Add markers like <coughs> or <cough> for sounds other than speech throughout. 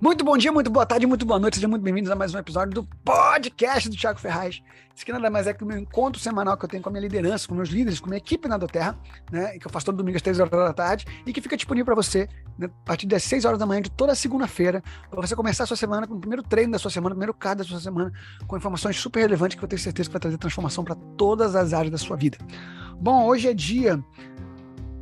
Muito bom dia, muito boa tarde, muito boa noite, sejam muito bem-vindos a mais um episódio do podcast do Thiago Ferraz. Isso que nada mais é que o meu encontro semanal que eu tenho com a minha liderança, com meus líderes, com a minha equipe na Doterra, né? Que eu faço todo domingo às 3 horas da tarde e que fica disponível para você né, a partir das 6 horas da manhã de toda segunda-feira, para você começar a sua semana com o primeiro treino da sua semana, o primeiro card da sua semana, com informações super relevantes que eu tenho certeza que vai trazer transformação para todas as áreas da sua vida. Bom, hoje é dia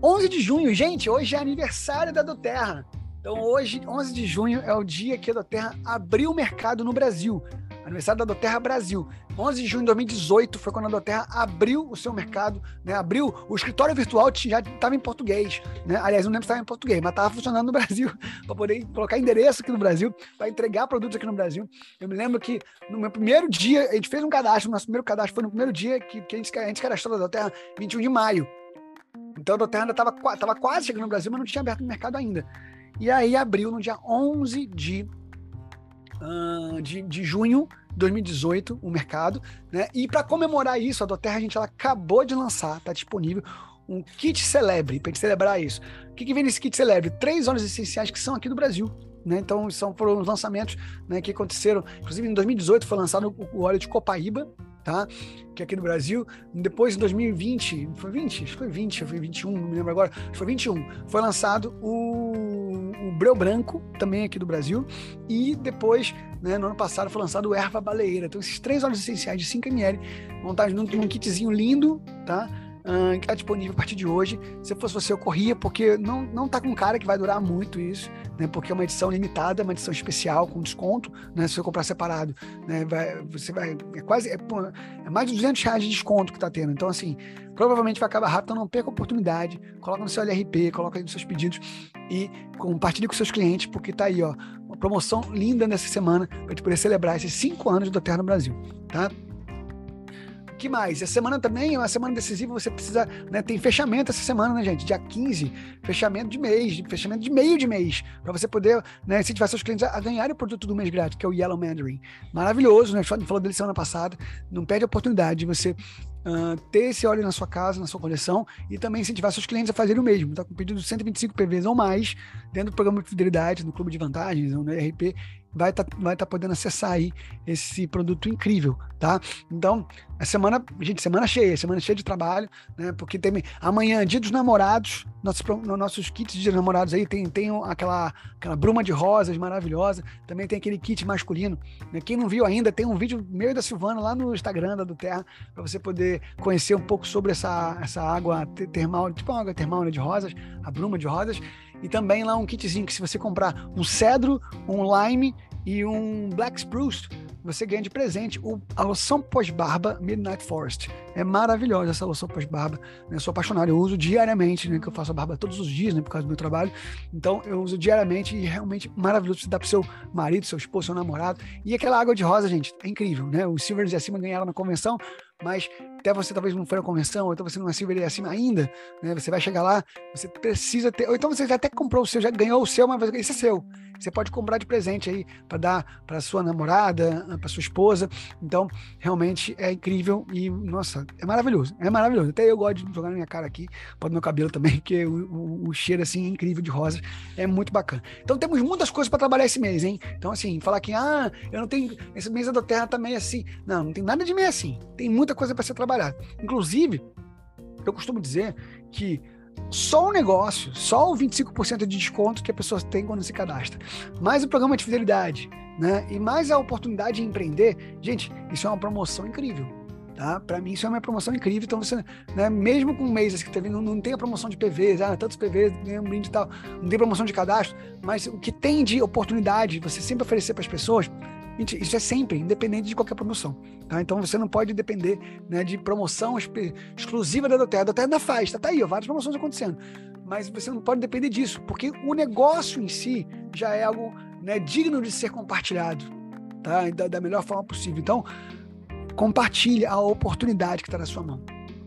11 de junho, gente, hoje é aniversário da Doterra. Então, hoje, 11 de junho, é o dia que a Doterra abriu o mercado no Brasil. Aniversário da Doterra Brasil. 11 de junho de 2018 foi quando a Doterra abriu o seu mercado, né? Abriu o escritório virtual já estava em português, né? Aliás, não lembro se estava em português, mas estava funcionando no Brasil <laughs> para poder colocar endereço aqui no Brasil, para entregar produtos aqui no Brasil. Eu me lembro que no meu primeiro dia, a gente fez um cadastro, nosso primeiro cadastro foi no primeiro dia que, que a, gente, a gente cadastrou da Doterra, 21 de maio. Então a Doterra ainda estava quase chegando no Brasil, mas não tinha aberto o mercado ainda. E aí abriu no dia 11 de, uh, de, de junho de 2018 o mercado, né? E para comemorar isso, a Doterra a gente ela acabou de lançar, tá disponível um kit celebre para gente celebrar isso. O que, que vem nesse kit celebre? Três óleos essenciais que são aqui do Brasil. Né? Então, são foram os lançamentos né, que aconteceram. Inclusive, em 2018 foi lançado o óleo de Copaíba, tá? Que é aqui no Brasil. Depois, em 2020, foi 20? Acho que foi 20, foi 21, não me lembro agora. Acho que foi 21. Foi lançado o, o Breu Branco, também aqui do Brasil. E depois, né, no ano passado, foi lançado o Erva Baleeira. Então, esses três óleos essenciais de 5ml, montados num, num kitzinho lindo, tá? Uh, que está disponível a partir de hoje. Se fosse você, eu corria, porque não, não tá com cara que vai durar muito isso, né? Porque é uma edição limitada, uma edição especial, com desconto, né? Se você comprar separado, né? Vai, você vai. É quase. É, é mais de 200 reais de desconto que está tendo. Então, assim, provavelmente vai acabar rápido, então não perca a oportunidade. Coloca no seu LRP, coloca nos seus pedidos e compartilhe com seus clientes, porque tá aí, ó, uma promoção linda nessa semana para gente poder celebrar esses cinco anos do Terra no Brasil, tá? Que mais? A semana também é uma semana decisiva, você precisa, né, tem fechamento essa semana, né, gente? Dia 15, fechamento de mês, fechamento de meio de mês, para você poder, né, incentivar seus clientes a, ganharem o produto do mês grátis, que é o Yellow Mandarin. Maravilhoso, né? Falou dele semana passada, não perde a oportunidade de você Uh, ter esse óleo na sua casa, na sua coleção e também incentivar seus clientes a fazerem o mesmo. Tá com pedido de 125 PVs ou mais dentro do programa de fidelidade, no clube de vantagens, no ERP vai estar tá, vai tá podendo acessar aí esse produto incrível, tá? Então, a semana, gente, semana cheia, semana cheia de trabalho, né? Porque tem amanhã, dia dos namorados, nossos, nossos kits de namorados aí tem, tem aquela, aquela bruma de rosas maravilhosa, também tem aquele kit masculino. Né? Quem não viu ainda, tem um vídeo meu e da Silvana lá no Instagram da do Terra, para você poder conhecer um pouco sobre essa, essa água termal, tipo uma água termal né, de rosas, a bruma de rosas. E também lá um kitzinho que se você comprar um cedro, um lime e um black spruce, você ganha de presente o, a loção pós-barba Midnight Forest. É maravilhosa essa loção pós-barba. Né? Sou apaixonado, eu uso diariamente, né? Que eu faço a barba todos os dias, né? Por causa do meu trabalho. Então eu uso diariamente e realmente maravilhoso. Você dá pro seu marido, seu esposo, seu namorado. E aquela água de rosa, gente, é incrível, né? Os Silvers e acima ganharam na convenção, mas até você talvez não foi à convenção, ou então você não é Silver e acima ainda, né? Você vai chegar lá, você precisa ter. Ou então você até comprou o seu, já ganhou o seu, mas esse é seu. Você pode comprar de presente aí para dar para sua namorada, para sua esposa. Então, realmente é incrível e, nossa, é maravilhoso. É maravilhoso. Até eu gosto de jogar na minha cara aqui, pode meu cabelo também, <laughs> que o, o, o, cheiro assim é incrível de rosas. É muito bacana. Então, temos muitas coisas para trabalhar esse mês, hein? Então, assim, falar que, ah, eu não tenho. Esse mês da Terra tá meio assim. Não, não tem nada de meio assim. Tem muita coisa para ser trabalhada. Inclusive, eu costumo dizer que só o negócio, só o 25% de desconto que a pessoa tem quando se cadastra, mais o programa de fidelidade, né? E mais a oportunidade de empreender, gente, isso é uma promoção incrível. Tá? Para mim, isso é uma promoção incrível. Então, você, né, mesmo com meses que teve, não, não tem a promoção de PVs, ah, tantos PVs, um brinde e tal, não tem promoção de cadastro, mas o que tem de oportunidade, você sempre oferecer para as pessoas, isso é sempre, independente de qualquer promoção. Tá? Então você não pode depender né, de promoção exclusiva da Doterra. A Doterra ainda faz, tá, tá aí, ó, várias promoções acontecendo. Mas você não pode depender disso, porque o negócio em si já é algo né, digno de ser compartilhado tá? da, da melhor forma possível. Então, compartilhe a oportunidade que está na sua mão.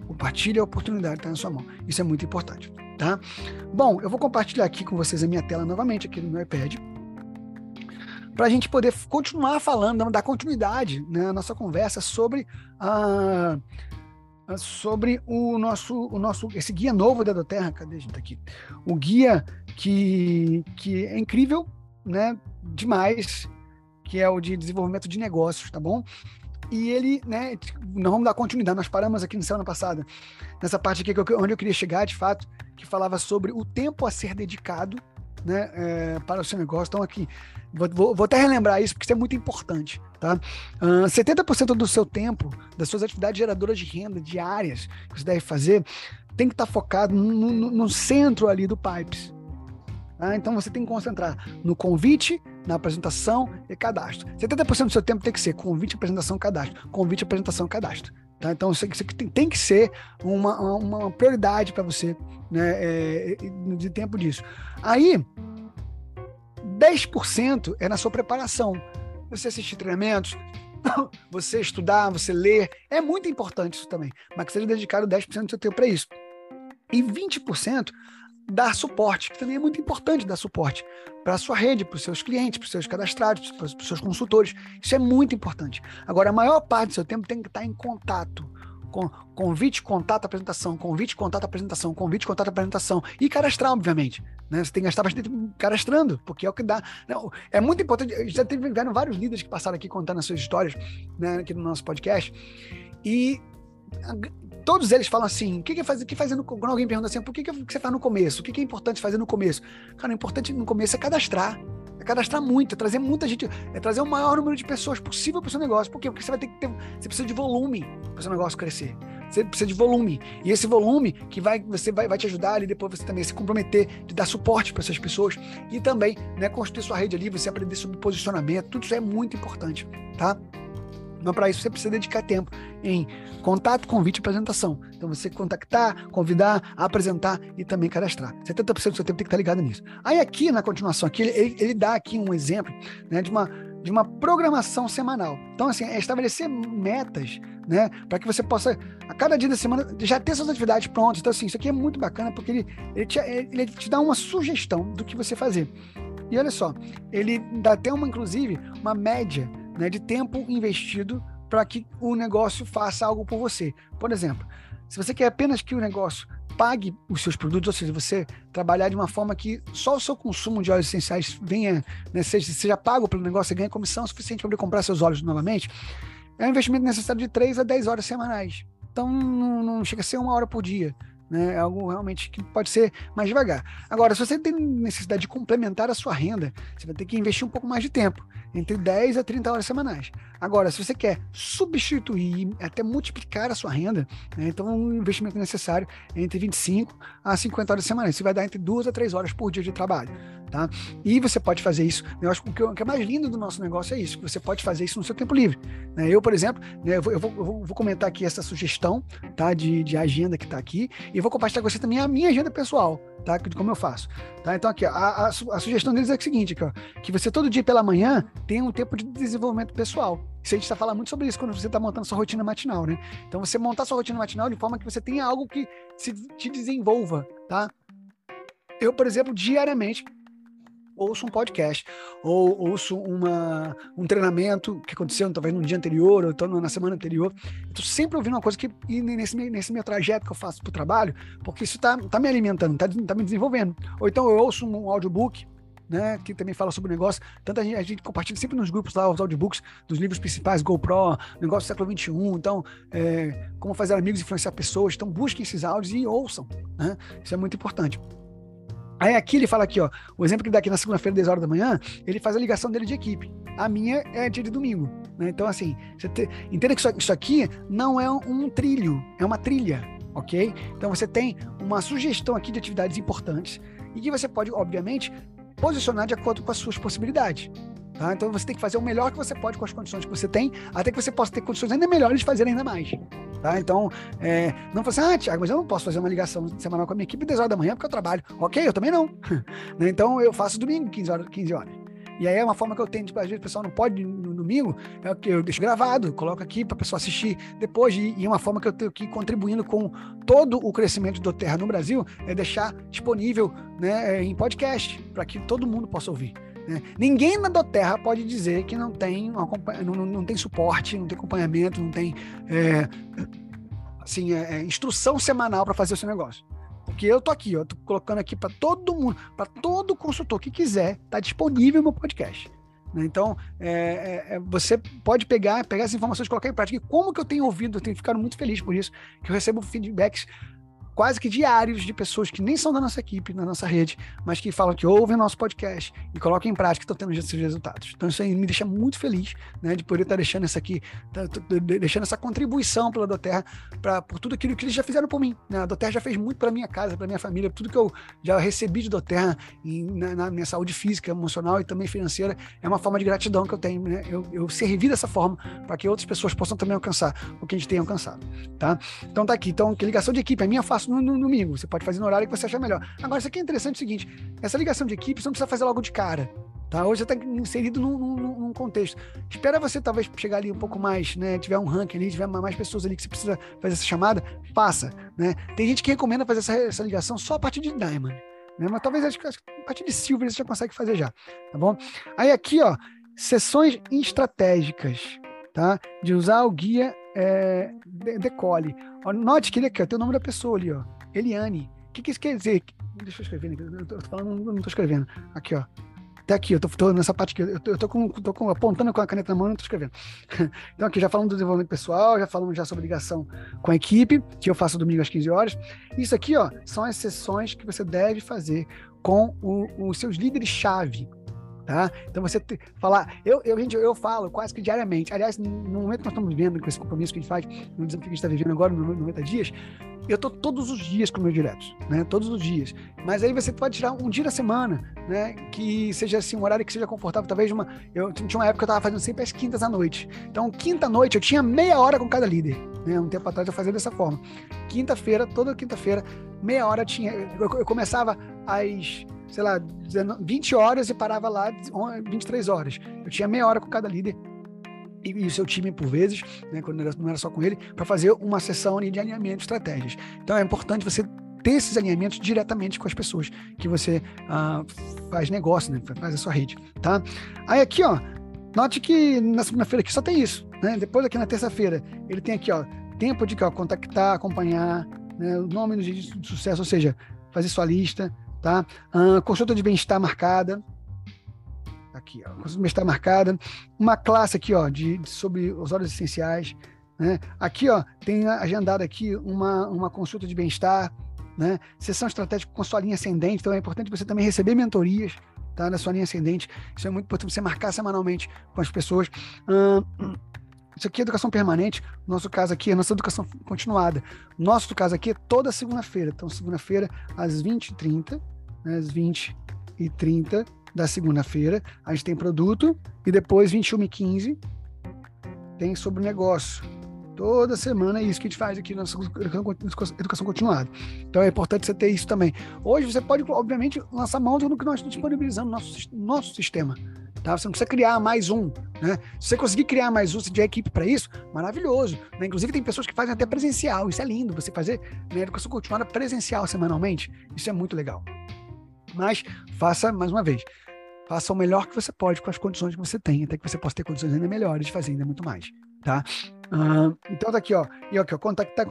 Compartilhe a oportunidade que está na sua mão. Isso é muito importante. Tá? Bom, eu vou compartilhar aqui com vocês a minha tela novamente aqui no meu iPad para a gente poder continuar falando, dar continuidade né, à nossa conversa sobre a sobre o nosso, o nosso esse guia novo da Terra, cadê a gente aqui? O guia que, que é incrível, né, demais, que é o de desenvolvimento de negócios, tá bom? E ele, né, nós vamos dar continuidade, nós paramos aqui na semana passada, nessa parte aqui que eu, onde eu queria chegar, de fato, que falava sobre o tempo a ser dedicado né, é, para o seu negócio. Então, aqui, vou, vou, até relembrar isso, porque isso é muito importante. Tá? Uh, 70% do seu tempo, das suas atividades geradoras de renda diárias que você deve fazer, tem que estar focado no, no, no centro ali do Pipes. Tá? Então você tem que concentrar no convite, na apresentação e cadastro. 70% do seu tempo tem que ser convite, apresentação, cadastro. Convite, apresentação, cadastro. Tá? Então isso, tem, que ser uma, uma prioridade para você né, é, de tempo disso. Aí, 10% é na sua preparação. Você assistir treinamentos, <coughs> você estudar, você ler, é muito importante isso também, mas que seja dedicado 10% do seu tempo para isso. E 20% dar suporte, que também é muito importante dar suporte para a sua rede, para os seus clientes, para os seus cadastrados, para os seus consultores. Isso é muito importante. Agora, a maior parte do seu tempo tem que estar em contato. Com convite, contato, apresentação, convite, contato, apresentação, convite, contato, apresentação. E cadastrar, obviamente. Né? Você tem que gastar bastante tempo cadastrando, porque é o que dá. Não, é muito importante. Já teve vários líderes que passaram aqui contando as suas histórias né, aqui no nosso podcast. E todos eles falam assim: o que, que, faz, que fazer no, quando alguém pergunta assim, por que, que você faz no começo? O que, que é importante fazer no começo? Cara, o importante no começo é cadastrar. É cadastrar muito, é trazer muita gente, é trazer o maior número de pessoas possível para o seu negócio. Por quê? Porque você vai ter que ter. Você precisa de volume para o seu negócio crescer. Você precisa de volume. E esse volume que vai, você vai, vai te ajudar ali depois você também se comprometer de dar suporte para essas pessoas e também né, construir sua rede ali, você aprender sobre posicionamento. Tudo isso é muito importante, tá? Mas para isso você precisa dedicar tempo em contato, convite e apresentação. Então você contactar, convidar, apresentar e também cadastrar. 70% do seu tempo tem que estar ligado nisso. Aí aqui na continuação, aqui, ele, ele dá aqui um exemplo né, de, uma, de uma programação semanal. Então assim, é estabelecer metas né, para que você possa, a cada dia da semana, já ter suas atividades prontas. Então assim, isso aqui é muito bacana porque ele, ele, te, ele te dá uma sugestão do que você fazer. E olha só, ele dá até uma, inclusive, uma média né, de tempo investido para que o negócio faça algo por você. Por exemplo, se você quer apenas que o negócio pague os seus produtos, ou seja, você trabalhar de uma forma que só o seu consumo de óleos essenciais venha, né, seja, seja pago pelo negócio, você ganha comissão suficiente para comprar seus óleos novamente, é um investimento necessário de 3 a 10 horas semanais. Então não, não chega a ser uma hora por dia. Né? É algo realmente que pode ser mais devagar. Agora, se você tem necessidade de complementar a sua renda, você vai ter que investir um pouco mais de tempo, entre 10 a 30 horas semanais. Agora, se você quer substituir, até multiplicar a sua renda, né? então um investimento necessário é entre 25 a 50 horas semanais. Você vai dar entre 2 a 3 horas por dia de trabalho. Tá? E você pode fazer isso. Eu acho que o que é mais lindo do nosso negócio é isso, que você pode fazer isso no seu tempo livre. Né? Eu, por exemplo, né, eu, vou, eu, vou, eu, vou, comentar aqui essa sugestão tá? de, de agenda que está aqui e vou compartilhar com você também a minha agenda pessoal, tá? De como eu faço. Tá? Então, aqui, a, a, a sugestão deles é o seguinte: aqui, ó, que você todo dia pela manhã tenha um tempo de desenvolvimento pessoal. Isso a gente está falando muito sobre isso quando você está montando sua rotina matinal, né? Então, você montar sua rotina matinal de forma que você tenha algo que se, te desenvolva, tá? Eu, por exemplo, diariamente ouço um podcast, ou ouço uma, um treinamento que aconteceu talvez no dia anterior, ou então na semana anterior. Estou sempre ouvindo uma coisa que, nesse, nesse meu trajeto que eu faço para o trabalho, porque isso está tá me alimentando, está tá me desenvolvendo. Ou então eu ouço um audiobook, né, que também fala sobre o negócio. Tanto a gente, a gente, compartilha sempre nos grupos lá os audiobooks dos livros principais, GoPro, negócio do século XXI, então, é, como fazer amigos e influenciar pessoas. Então, busquem esses áudios e ouçam. Né? Isso é muito importante. Aí aqui ele fala aqui, ó, o exemplo que dá aqui na segunda-feira, 10 horas da manhã, ele faz a ligação dele de equipe. A minha é dia de domingo. Né? Então, assim, você te, entenda que isso, aqui não é um trilho, é uma trilha, ok? Então você tem uma sugestão aqui de atividades importantes e que você pode, obviamente, posicionar de acordo com as suas possibilidades. Tá? Então você tem que fazer o melhor que você pode com as condições que você tem, até que você possa ter condições ainda melhores de fazer ainda mais. Tá? Então, é, não fazer assim, ah, Thiago, mas eu não posso fazer uma ligação semanal com a minha equipe 10 horas da manhã porque eu trabalho. Ok, eu também não. <laughs> Né? então, eu faço domingo 15 horas. 15 horas. E aí é uma forma que eu tenho, tipo, às vezes o pessoal não pode no domingo, é que eu deixo gravado, coloco aqui para a pessoa assistir depois, e, e é uma forma que eu tenho que ir contribuindo com todo o crescimento do Terra no Brasil, é deixar disponível né, é, em podcast, para que todo mundo possa ouvir. Né? Ninguém na Doterra pode dizer que não tem, não, não tem suporte, não tem acompanhamento, não tem é, assim, é, é instrução semanal para fazer o seu negócio. Porque eu tô aqui, ó, tô colocando aqui para todo mundo, para todo consultor que quiser, tá disponível meu podcast. Né? Então, é, é, é, você pode pegar, pegar essas informações e colocar em prática. E como que eu tenho ouvido, eu tenho ficado muito feliz por isso, que eu recebo feedbacks quase que diários de pessoas que nem são da nossa equipe, da nossa rede, mas que falam que ouvem nosso podcast e colocam em prática e estão tendo esses resultados. Então isso aí me deixa muito feliz, né, de poder estar deixando essa aqui, tá, deixando essa contribuição pela Doterra, pra, por tudo aquilo que eles já fizeram por mim. Né? A Doterra já fez muito para minha casa, para minha família, tudo que eu já recebi de Doterra em, na, na, minha saúde física, emocional e também financeira, é uma forma de gratidão que eu tenho, né? Eu, eu servi dessa forma para que outras pessoas possam também alcançar o que a gente tem alcançado, tá? Então tá aqui. Então, que ligação de equipe, a minha eu faço no, no, domingo. Você pode fazer no horário que você achar melhor. Agora, isso aqui é interessante é o seguinte: essa ligação de equipe você não precisa fazer logo de cara. Tá? Hoje você está inserido num, num, num, contexto. Espera você talvez chegar ali um pouco mais, né? Tiver um ranking ali, tiver mais pessoas ali que você precisa fazer essa chamada, faça. Né? Tem gente que recomenda fazer essa, essa ligação só a partir de Diamond. Né? Mas talvez acho, a partir de Silver você já consegue fazer já. Tá bom? Aí aqui, ó, sessões estratégicas, tá? De usar o guia é, decole. Note que ele aqui, tem o nome da pessoa ali, ó. Eliane. O que, que isso quer dizer? Deixa eu escrever, eu tô falando, não tô escrevendo. Aqui, ó. Até aqui, eu tô, tô nessa parte aqui, eu tô, eu tô, com, tô com, apontando com a caneta na mão e não tô escrevendo. <laughs> então, aqui já falamos do desenvolvimento pessoal, já falamos já sobre ligação com a equipe, que eu faço domingo às 15 horas. Isso aqui, ó, são as sessões que você deve fazer com os seus líderes-chave, Tá? Então você te, falar, eu, eu, gente, eu falo quase que diariamente. Aliás, no momento que nós estamos vivendo, com esse compromisso que a gente faz, no desafio que a gente está vivendo agora, no 90 dias, eu estou todos os dias com meus diretos, né? Todos os dias. Mas aí você pode tirar um dia da semana, né? Que seja assim, um horário que seja confortável. Talvez uma. Eu tinha uma época que eu estava fazendo sempre às quintas à noite. Então, quinta noite eu tinha meia hora com cada líder. Né? Um tempo atrás eu fazia dessa forma. Quinta-feira, toda quinta-feira, meia hora tinha. Eu, eu começava às sei lá, 20 horas e parava lá 23 horas. Eu tinha meia hora com cada líder e, o seu time por vezes, né, quando não era, só com ele, para fazer uma sessão de alinhamento de estratégias. Então é importante você ter esses alinhamentos diretamente com as pessoas que você ah, faz negócio, né, faz a sua rede, tá? Aí aqui, ó, note que na segunda-feira aqui só tem isso, né? Depois aqui na terça-feira ele tem aqui, ó, tempo de ó, contactar, acompanhar, né, o nome de sucesso, ou seja, fazer sua lista, tá? Uh, consulta de bem-estar marcada. Aqui, ó, consulta de bem-estar marcada. Uma classe aqui, ó, de, de, sobre os óleos essenciais. Né? Aqui, ó, tem agendado aqui uma, uma consulta de bem-estar, né? Sessão estratégica com sua linha ascendente. Então é importante você também receber mentorias, tá? Na sua linha ascendente. Isso é muito importante você marcar semanalmente com as pessoas. Uh, <clears throat> isso aqui é educação permanente. Nosso caso aqui é nossa educação continuada. Nosso caso aqui é toda segunda-feira. Então, segunda-feira, às 20h30, né, às 20h30 da segunda-feira, a gente tem produto. E depois, 21h15, tem sobre negócio. Toda semana é isso que a gente faz aqui na educação continuada. Então é importante você ter isso também. Hoje você pode, obviamente, lançar mão do que nós estamos disponibilizando no nosso, nosso sistema. Tá? Você não precisa criar mais um. Né? Se você conseguir criar mais um, se tiver equipe para isso, maravilhoso. Né? Inclusive, tem pessoas que fazem até presencial. Isso é lindo, você fazer né, educação continuada presencial semanalmente. Isso é muito legal. Mas faça, mais uma vez, faça o melhor que você pode com as condições que você tem, até que você possa ter condições ainda melhores de fazer ainda muito mais. Tá? Então tá aqui, ó. E aqui, ó, contactar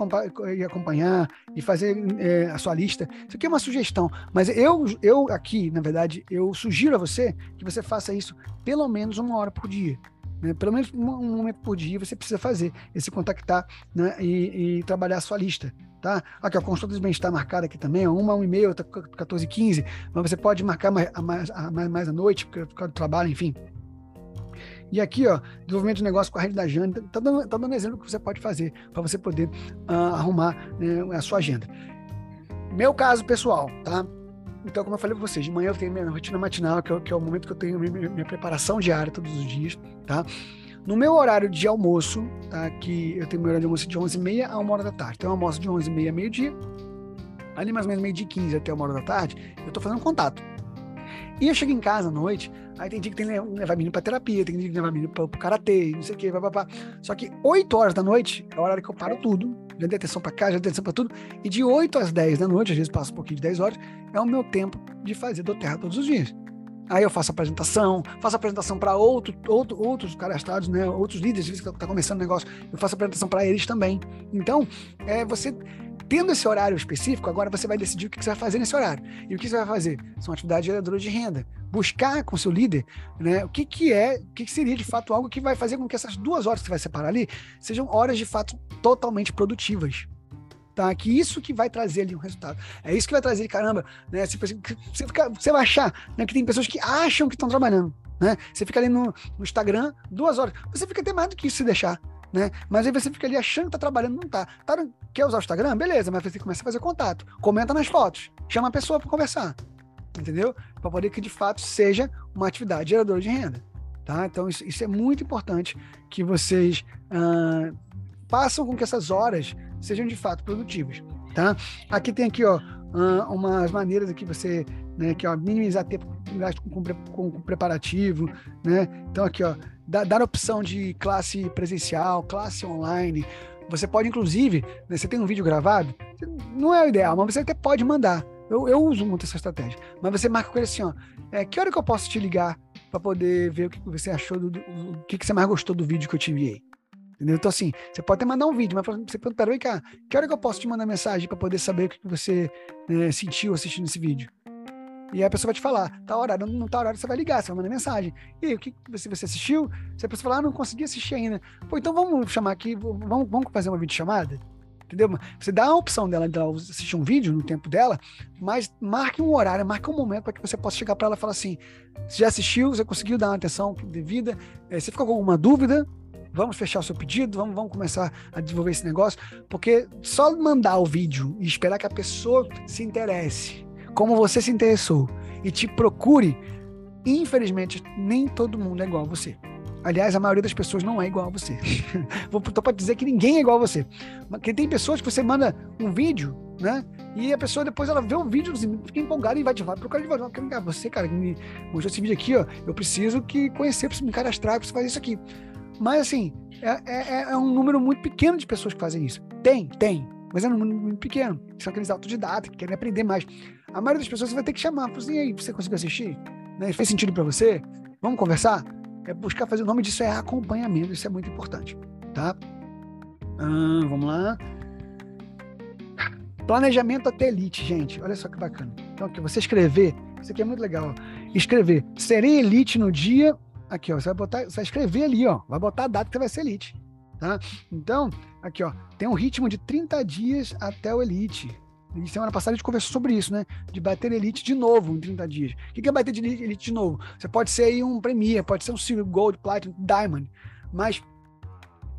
e acompanhar e fazer é, a sua lista. Isso aqui é uma sugestão, mas eu, eu aqui, na verdade, eu sugiro a você que você faça isso pelo menos uma hora por dia. Né? Pelo menos um, um momento por dia você precisa fazer esse contactar né? e, e trabalhar a sua lista. Tá? Aqui, a consulta de bem-estar marcada aqui também, uma, uma e meia, outra 14 15 mas você pode marcar mais, mais, mais, à noite, por causa do trabalho, enfim. E aqui, ó, desenvolvimento de negócio com a rede da Jane, tá dando, tá dando exemplo que você pode fazer para você poder uh, arrumar né, a sua agenda. Meu caso pessoal, tá? Então, como eu falei para vocês, de manhã eu tenho minha rotina matinal, que é, que é o momento que eu tenho minha, minha, preparação diária todos os dias, tá? No meu horário de almoço, tá? Que eu tenho meu horário de almoço de 11h30 a 1 hora da tarde. Então, eu almoço de 11h30 a meio-dia. Ali mais ou menos meio dia 15 até 1 hora da tarde, eu tô fazendo contato. E eu chego em casa à noite, aí tem dia que tem que levar menino pra terapia, tem dia que levar menino pro, pro karatê, não sei o que, papapá. Só que 8 horas da noite é a hora que eu paro tudo, já dei atenção pra cá, já dei atenção pra tudo, e de 8 às 10 da noite, às vezes passa um pouquinho de 10 horas, é o meu tempo de fazer do terra todos os dias. Aí eu faço apresentação, faço apresentação para outro, outro, outros cadastrados, né, outros líderes que estão tá começando o negócio, eu faço apresentação para eles também. Então, é, você tendo esse horário específico, agora você vai decidir o que você vai fazer nesse horário. E o que você vai fazer? São atividades geradoras de renda. Buscar com seu líder né, o que, que é, o que, que seria de fato algo que vai fazer com que essas duas horas que você vai separar ali sejam horas de fato totalmente produtivas. Tá? Que isso que vai trazer ali um resultado. É isso que vai trazer, caramba, né? Você, você, fica, você vai achar né, que tem pessoas que acham que estão trabalhando. Né? Você fica ali no, no Instagram duas horas. Você fica até mais do que isso se deixar né? Mas aí você fica ali achando que tá trabalhando, não tá. tá quer usar o Instagram? Beleza, mas você começa a fazer contato. Comenta nas fotos, chama a pessoa para conversar, entendeu? Para poder que de fato seja uma atividade geradora de renda, tá? Então isso, isso é muito importante que vocês uh, façam com que essas horas sejam de fato produtivas, tá? Aqui tem aqui, ó, umas maneiras aqui você, né, que ó, minimizar tempo gasto com, com, com preparativo, né? Então aqui, ó, dar opção de classe presencial, classe online. Você pode, inclusive, né, você tem um vídeo gravado, não é o ideal, mas você até pode mandar. Eu, eu uso muito essa estratégia. Mas você marca com ele assim, ó. É, que hora que eu posso te ligar para poder ver o que você achou, do, do, o que, que você mais gostou do vídeo que eu te enviei? Entendeu? Então, assim, você pode até mandar um vídeo, mas você perguntar, vem cá, que hora que eu posso te mandar mensagem para poder saber o que você né, sentiu assistindo esse vídeo? E aí a pessoa vai te falar, tá horário, não, tá horário, você vai ligar, você vai mandar mensagem. E aí, o que você, você assistiu? Se a pessoa falar, ah, não consegui assistir ainda. Pô, então vamos chamar aqui, vamos, vamos fazer uma videochamada? Entendeu? Você dá a opção dela de assistir um vídeo no tempo dela, mas marque um horário, marque um momento para que você possa chegar para ela e falar assim: você já assistiu, você conseguiu dar uma atenção devida, é, você ficou com alguma dúvida, vamos fechar o seu pedido, vamos, vamos começar a desenvolver esse negócio, porque só mandar o vídeo e esperar que a pessoa se interesse como você se interessou e te procure, infelizmente, nem todo mundo é igual a você. Aliás, a maioria das pessoas não é igual a você. <laughs> Vou para dizer que ninguém é igual a você. Porque tem pessoas que você manda um vídeo, né? E a pessoa depois ela vê o vídeo, fica empolgada e vai te procurar de volta. Você, cara, me mostrou esse vídeo aqui, ó. Eu preciso que conhecer, preciso me cadastrar, preciso fazer isso aqui. Mas assim, é, é, é um número muito pequeno de pessoas que fazem isso. Tem, tem, mas é um número muito pequeno. São aqueles autodidatas que querem aprender mais. A maioria das pessoas você vai ter que chamar. Assim, e aí, você conseguiu assistir? Né? Fez sentido para você? Vamos conversar? É buscar fazer. O nome disso é acompanhamento. Isso é muito importante. Tá? Ah, vamos lá. Planejamento até elite, gente. Olha só que bacana. Então, aqui, você escrever. Isso aqui é muito legal. Escrever. Serei elite no dia. Aqui, ó. Você vai botar. Você vai escrever ali, ó. Vai botar a data que você vai ser elite. Tá? Então, aqui, ó. Tem um ritmo de 30 dias até o elite. E semana passada a gente conversou sobre isso, né? De bater elite de novo em 30 dias. O que é bater de elite de novo? Você pode ser aí um Premier, pode ser um Silver, Gold, Platinum, Diamond. Mas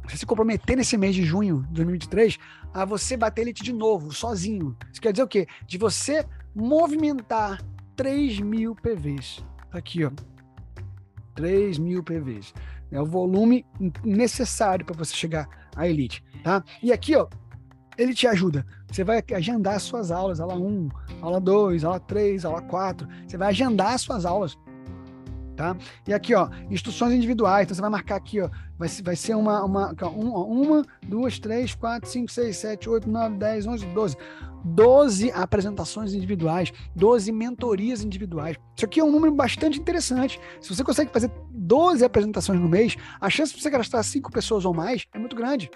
você se comprometer nesse mês de junho de 2023 a você bater elite de novo, sozinho. Isso quer dizer o quê? De você movimentar 3 mil PVs. Aqui, ó. 3 mil PVs. É o volume necessário para você chegar à elite, tá? E aqui, ó, ele te ajuda. Você vai agendar as suas aulas, aula 1, aula 2, aula 3, aula 4. Você vai agendar as suas aulas. Tá? E aqui, ó, instruções individuais. Então você vai marcar aqui, ó, vai, vai ser uma, uma, uma, duas, três, quatro, cinco, seis, sete, oito, nove, dez, onze, doze. 12 apresentações individuais, 12 mentorias individuais. Isso aqui é um número bastante interessante. Se você consegue fazer 12 apresentações no mês, a chance de você gastar 5 pessoas ou mais é muito grande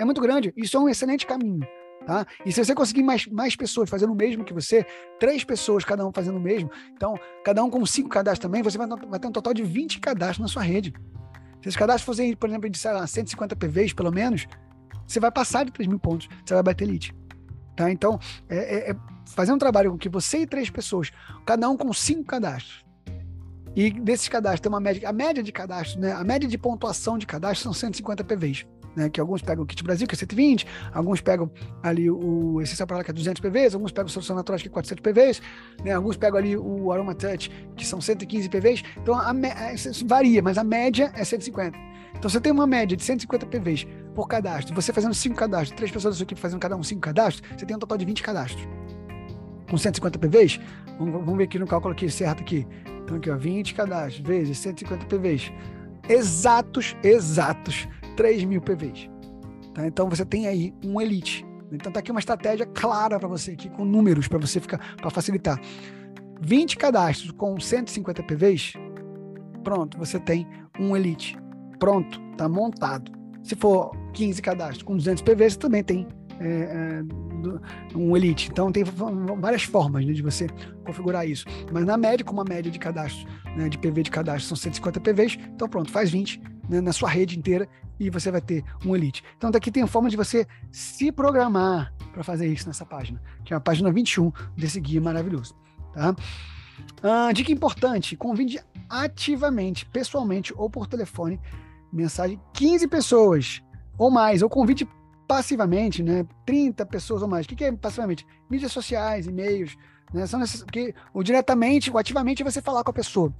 é muito grande. Isso é um excelente caminho. Tá? E se você conseguir mais, mais pessoas fazendo o mesmo que você, três pessoas cada um fazendo o mesmo, então cada um com cinco cadastros também, você vai, vai ter um total de 20 cadastros na sua rede. Se esses cadastros fossem, por exemplo, de sei lá, 150 PVs pelo menos, você vai passar de 3 mil pontos, você vai bater elite. Tá? Então, é, é, é fazer um trabalho com que você e três pessoas, cada um com cinco cadastros, e desses cadastros tem uma média, a média de cadastros, né? A média de pontuação de cadastro são 150 PVs né, que alguns pegam o Kit Brasil, que é 120, alguns pegam ali o Essencial para que é 200 PVs, alguns pegam o Solução Natural, que é 400 PVs, né, alguns pegam ali o Aroma Touch, que são 115 PVs, então a, a, isso varia, mas a média é 150. Então você tem uma média de 150 PVs por cadastro, você fazendo 5 cadastros, três pessoas da sua equipe fazendo cada um 5 cadastros, você tem um total de 20 cadastros. Com 150 PVs, vamos, ver aqui no cálculo aqui certo aqui. Então aqui ó, 20 cadastros vezes 150 PVs. Exatos, exatos 3 mil PVs. Tá? Então você tem aí um elite. Então tá aqui uma estratégia clara para você aqui com números para você ficar para facilitar. 20 cadastros com 150 PVs, pronto, você tem um elite. Pronto, tá montado. Se for 15 cadastros com 200 PVs, você também tem é, é, um elite. Então tem várias formas né, de você configurar isso. Mas na média, como a média de cadastros, né, de PV de cadastro são 150 PVs, então pronto, faz 20 né, na sua rede inteira e você vai ter um elite. Então daqui tem forma de você se programar para fazer isso nessa página, que é a página 21 desse guia maravilhoso. Tá? Ah, dica importante: convide ativamente, pessoalmente ou por telefone, mensagem 15 pessoas ou mais, ou convide passivamente, né? 30 pessoas ou mais. O que, é passivamente? Mídias sociais, e-mails, né? São esses, que o diretamente, o ativamente é você falar com a pessoa.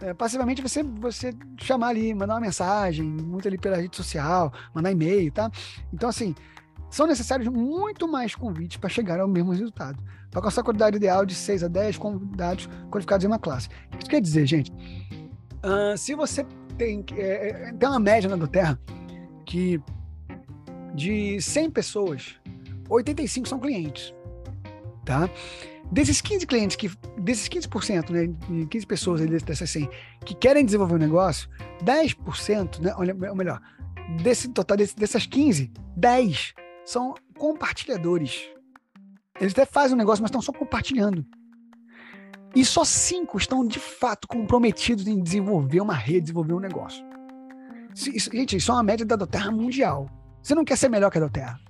É, passivamente você, você chamar ali, mandar uma mensagem, muito ali pela rede social, mandar e-mail, tá? Então, assim, são necessários muito mais convites para chegar ao mesmo resultado. Para alcançar a qualidade ideal de 6 a 10 convidados qualificados em uma classe. Isso quer dizer, gente, uh, se você tem, é, é, tem uma média na do Terra que de 100 pessoas, 85 são clientes, tá? Desses 15 clientes que, desses 15%, né, 15 pessoas dessas 100 que querem desenvolver um negócio, 10%, né, ou melhor, desse total desse, dessas 15, 10 são compartilhadores. Eles até fazem um negócio, mas estão só compartilhando. E só cinco estão de fato comprometidos em desenvolver uma rede, desenvolver um negócio. Isso, gente, isso é uma média da Doterra mundial. Você não quer ser melhor que a Doterra.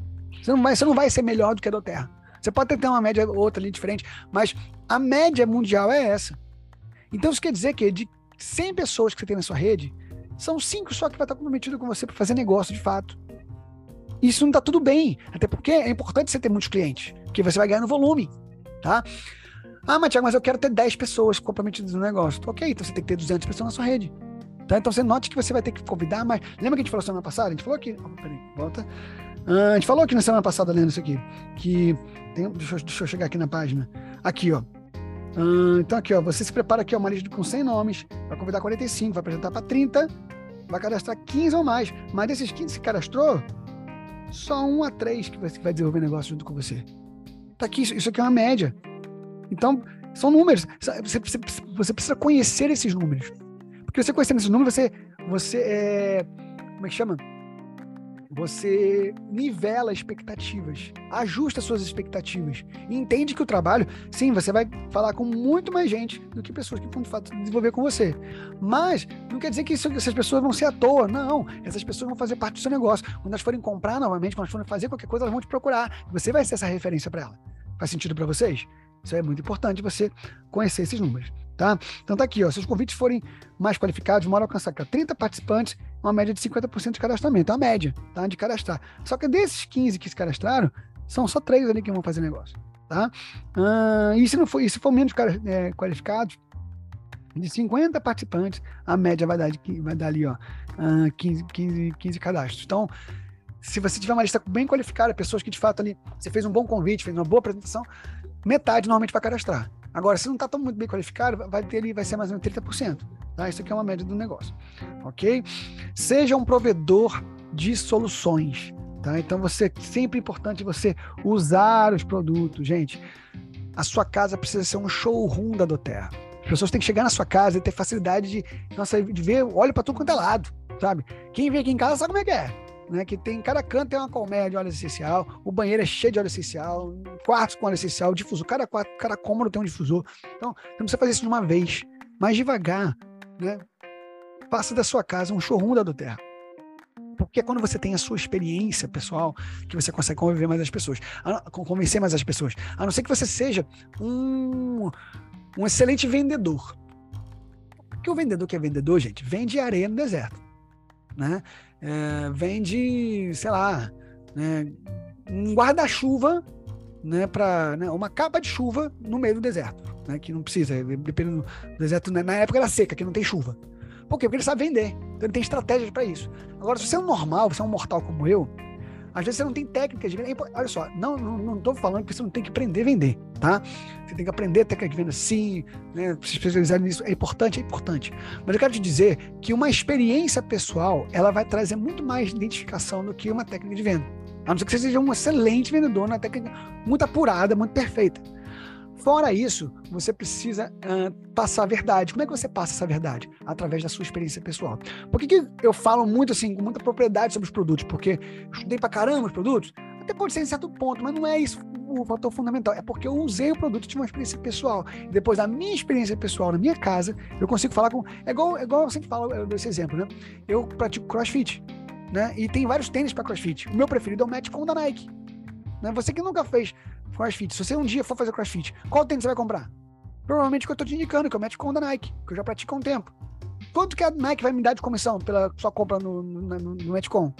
Você não vai, você não vai ser melhor do que a Doterra. Você pode ter uma média ou outra ali diferente, mas a média mundial é essa. Então isso quer dizer que de 100 pessoas que você tem na sua rede, são cinco só que vai estar comprometido com você para fazer negócio de fato. Isso não está tudo bem, até porque é importante você ter muitos clientes, porque você vai ganhar no volume, tá? Ah, mas Thiago, mas eu quero ter 10 pessoas comprometidas no negócio. Ok, então você tem que ter 200 pessoas na sua rede. Tá? Então você note que você vai ter que convidar mais. Lembra que a gente falou semana passada? A gente falou aqui. Oh, peraí, volta. Ah, a gente falou aqui na semana passada, lendo isso aqui. Que. Tem, deixa, eu, deixa eu chegar aqui na página. Aqui, ó. Ah, então aqui, ó. Você se prepara aqui, ó, uma lista com 100 nomes. Vai convidar 45, vai apresentar para 30. Vai cadastrar 15 ou mais. Mas desses 15 que cadastrou, só um a três que vai desenvolver negócio junto com você. Tá aqui, isso aqui é uma média. Então, são números. Você, você, você precisa conhecer esses números. Porque você conhecendo esses números, você, você é, como é que chama? Você nivela expectativas, ajusta suas expectativas e entende que o trabalho, sim, você vai falar com muito mais gente do que pessoas que vão de fato desenvolver com você. Mas não quer dizer que isso, essas pessoas vão ser à toa, não. Essas pessoas vão fazer parte do seu negócio. Quando elas forem comprar novamente, quando elas forem fazer qualquer coisa, elas vão te procurar. Você vai ser essa referência para ela. Faz sentido para vocês? Isso é muito importante você conhecer esses números. Tá? Então tá aqui, ó, se os convites forem mais qualificados, uma hora alcançar 30 participantes, uma média de 50% de cadastramento, a média, tá? De cadastrar. Só que desses 15 que se cadastraram, são só três ali que vão fazer negócio, tá? Ah, e se não for, e se for menos é, qualificados, de 50 participantes, a média vai dar, de, vai dar ali, ó, 15, 15, 15 cadastros. Então, se você tiver uma lista bem qualificada, pessoas que de fato ali, você fez um bom convite, fez uma boa apresentação, metade normalmente vai cadastrar. Agora, se não está tão muito bem qualificado, vai ter vai ser mais ou menos 30%. Tá? Isso aqui é uma média do negócio. Ok? Seja um provedor de soluções. Tá? Então, você sempre é importante você usar os produtos. Gente, a sua casa precisa ser um showroom da Doterra. As pessoas têm que chegar na sua casa e ter facilidade de, nossa, de ver, olha para tudo quanto é lado, sabe? Quem vem aqui em casa sabe como é que é né? Que tem cada canto tem uma colmeia de óleo essencial, o banheiro é cheio de óleo essencial, quartos com óleo essencial, difusor, cada quarto, cada cômodo tem um difusor. Então, não precisa fazer isso de uma vez, mais devagar, né? Faça da sua casa um showroom da Doterra. Porque é quando você tem a sua experiência pessoal que você consegue conviver mais as pessoas, convencer mais as pessoas. A não ser que você seja um, um excelente vendedor. Porque o vendedor que é vendedor, gente, vende areia no deserto. Né? É, vende, sei lá, né, um guarda-chuva, né, para né, uma capa de chuva no meio do deserto, né, que não precisa, dependendo do deserto, né, na época era seca, que não tem chuva. Por quê? Porque ele sabe vender. Então ele tem estratégias para isso. Agora, se você é um normal, você é um mortal como eu, às vezes você não tem técnicas de venda. Olha só, não, não, não falando que você não tem que aprender a vender, tá? Você tem que aprender técnica de venda sim, né? Se especializar nisso é importante, é importante. Mas eu quero te dizer que uma experiência pessoal, ela vai trazer muito mais identificação do que uma técnica de venda. A não ser que você seja um excelente vendedor, uma técnica muito apurada, muito perfeita. Fora isso, você precisa uh, passar a verdade. Como é que você passa essa verdade? Através da sua experiência pessoal. Por que, que eu falo muito assim, com muita propriedade sobre os produtos? Porque estudei pra caramba os produtos? Até pode ser em certo ponto, mas não é isso o fator fundamental. É porque eu usei o produto, tive uma experiência pessoal. E depois da minha experiência pessoal na minha casa, eu consigo falar com. É igual, é igual eu sempre falo, eu dou esse exemplo, né? Eu pratico crossfit, né? E tem vários tênis para crossfit. O meu preferido é o Match com da Nike. Né? Você que nunca fez crossfit, se você um dia for fazer crossfit, qual tênis você vai comprar? Provavelmente o que eu tô te indicando, que é o Match com da Nike, que eu já pratico há um tempo. Quanto que a Nike vai me dar de comissão pela sua compra no, no, no, Metcon?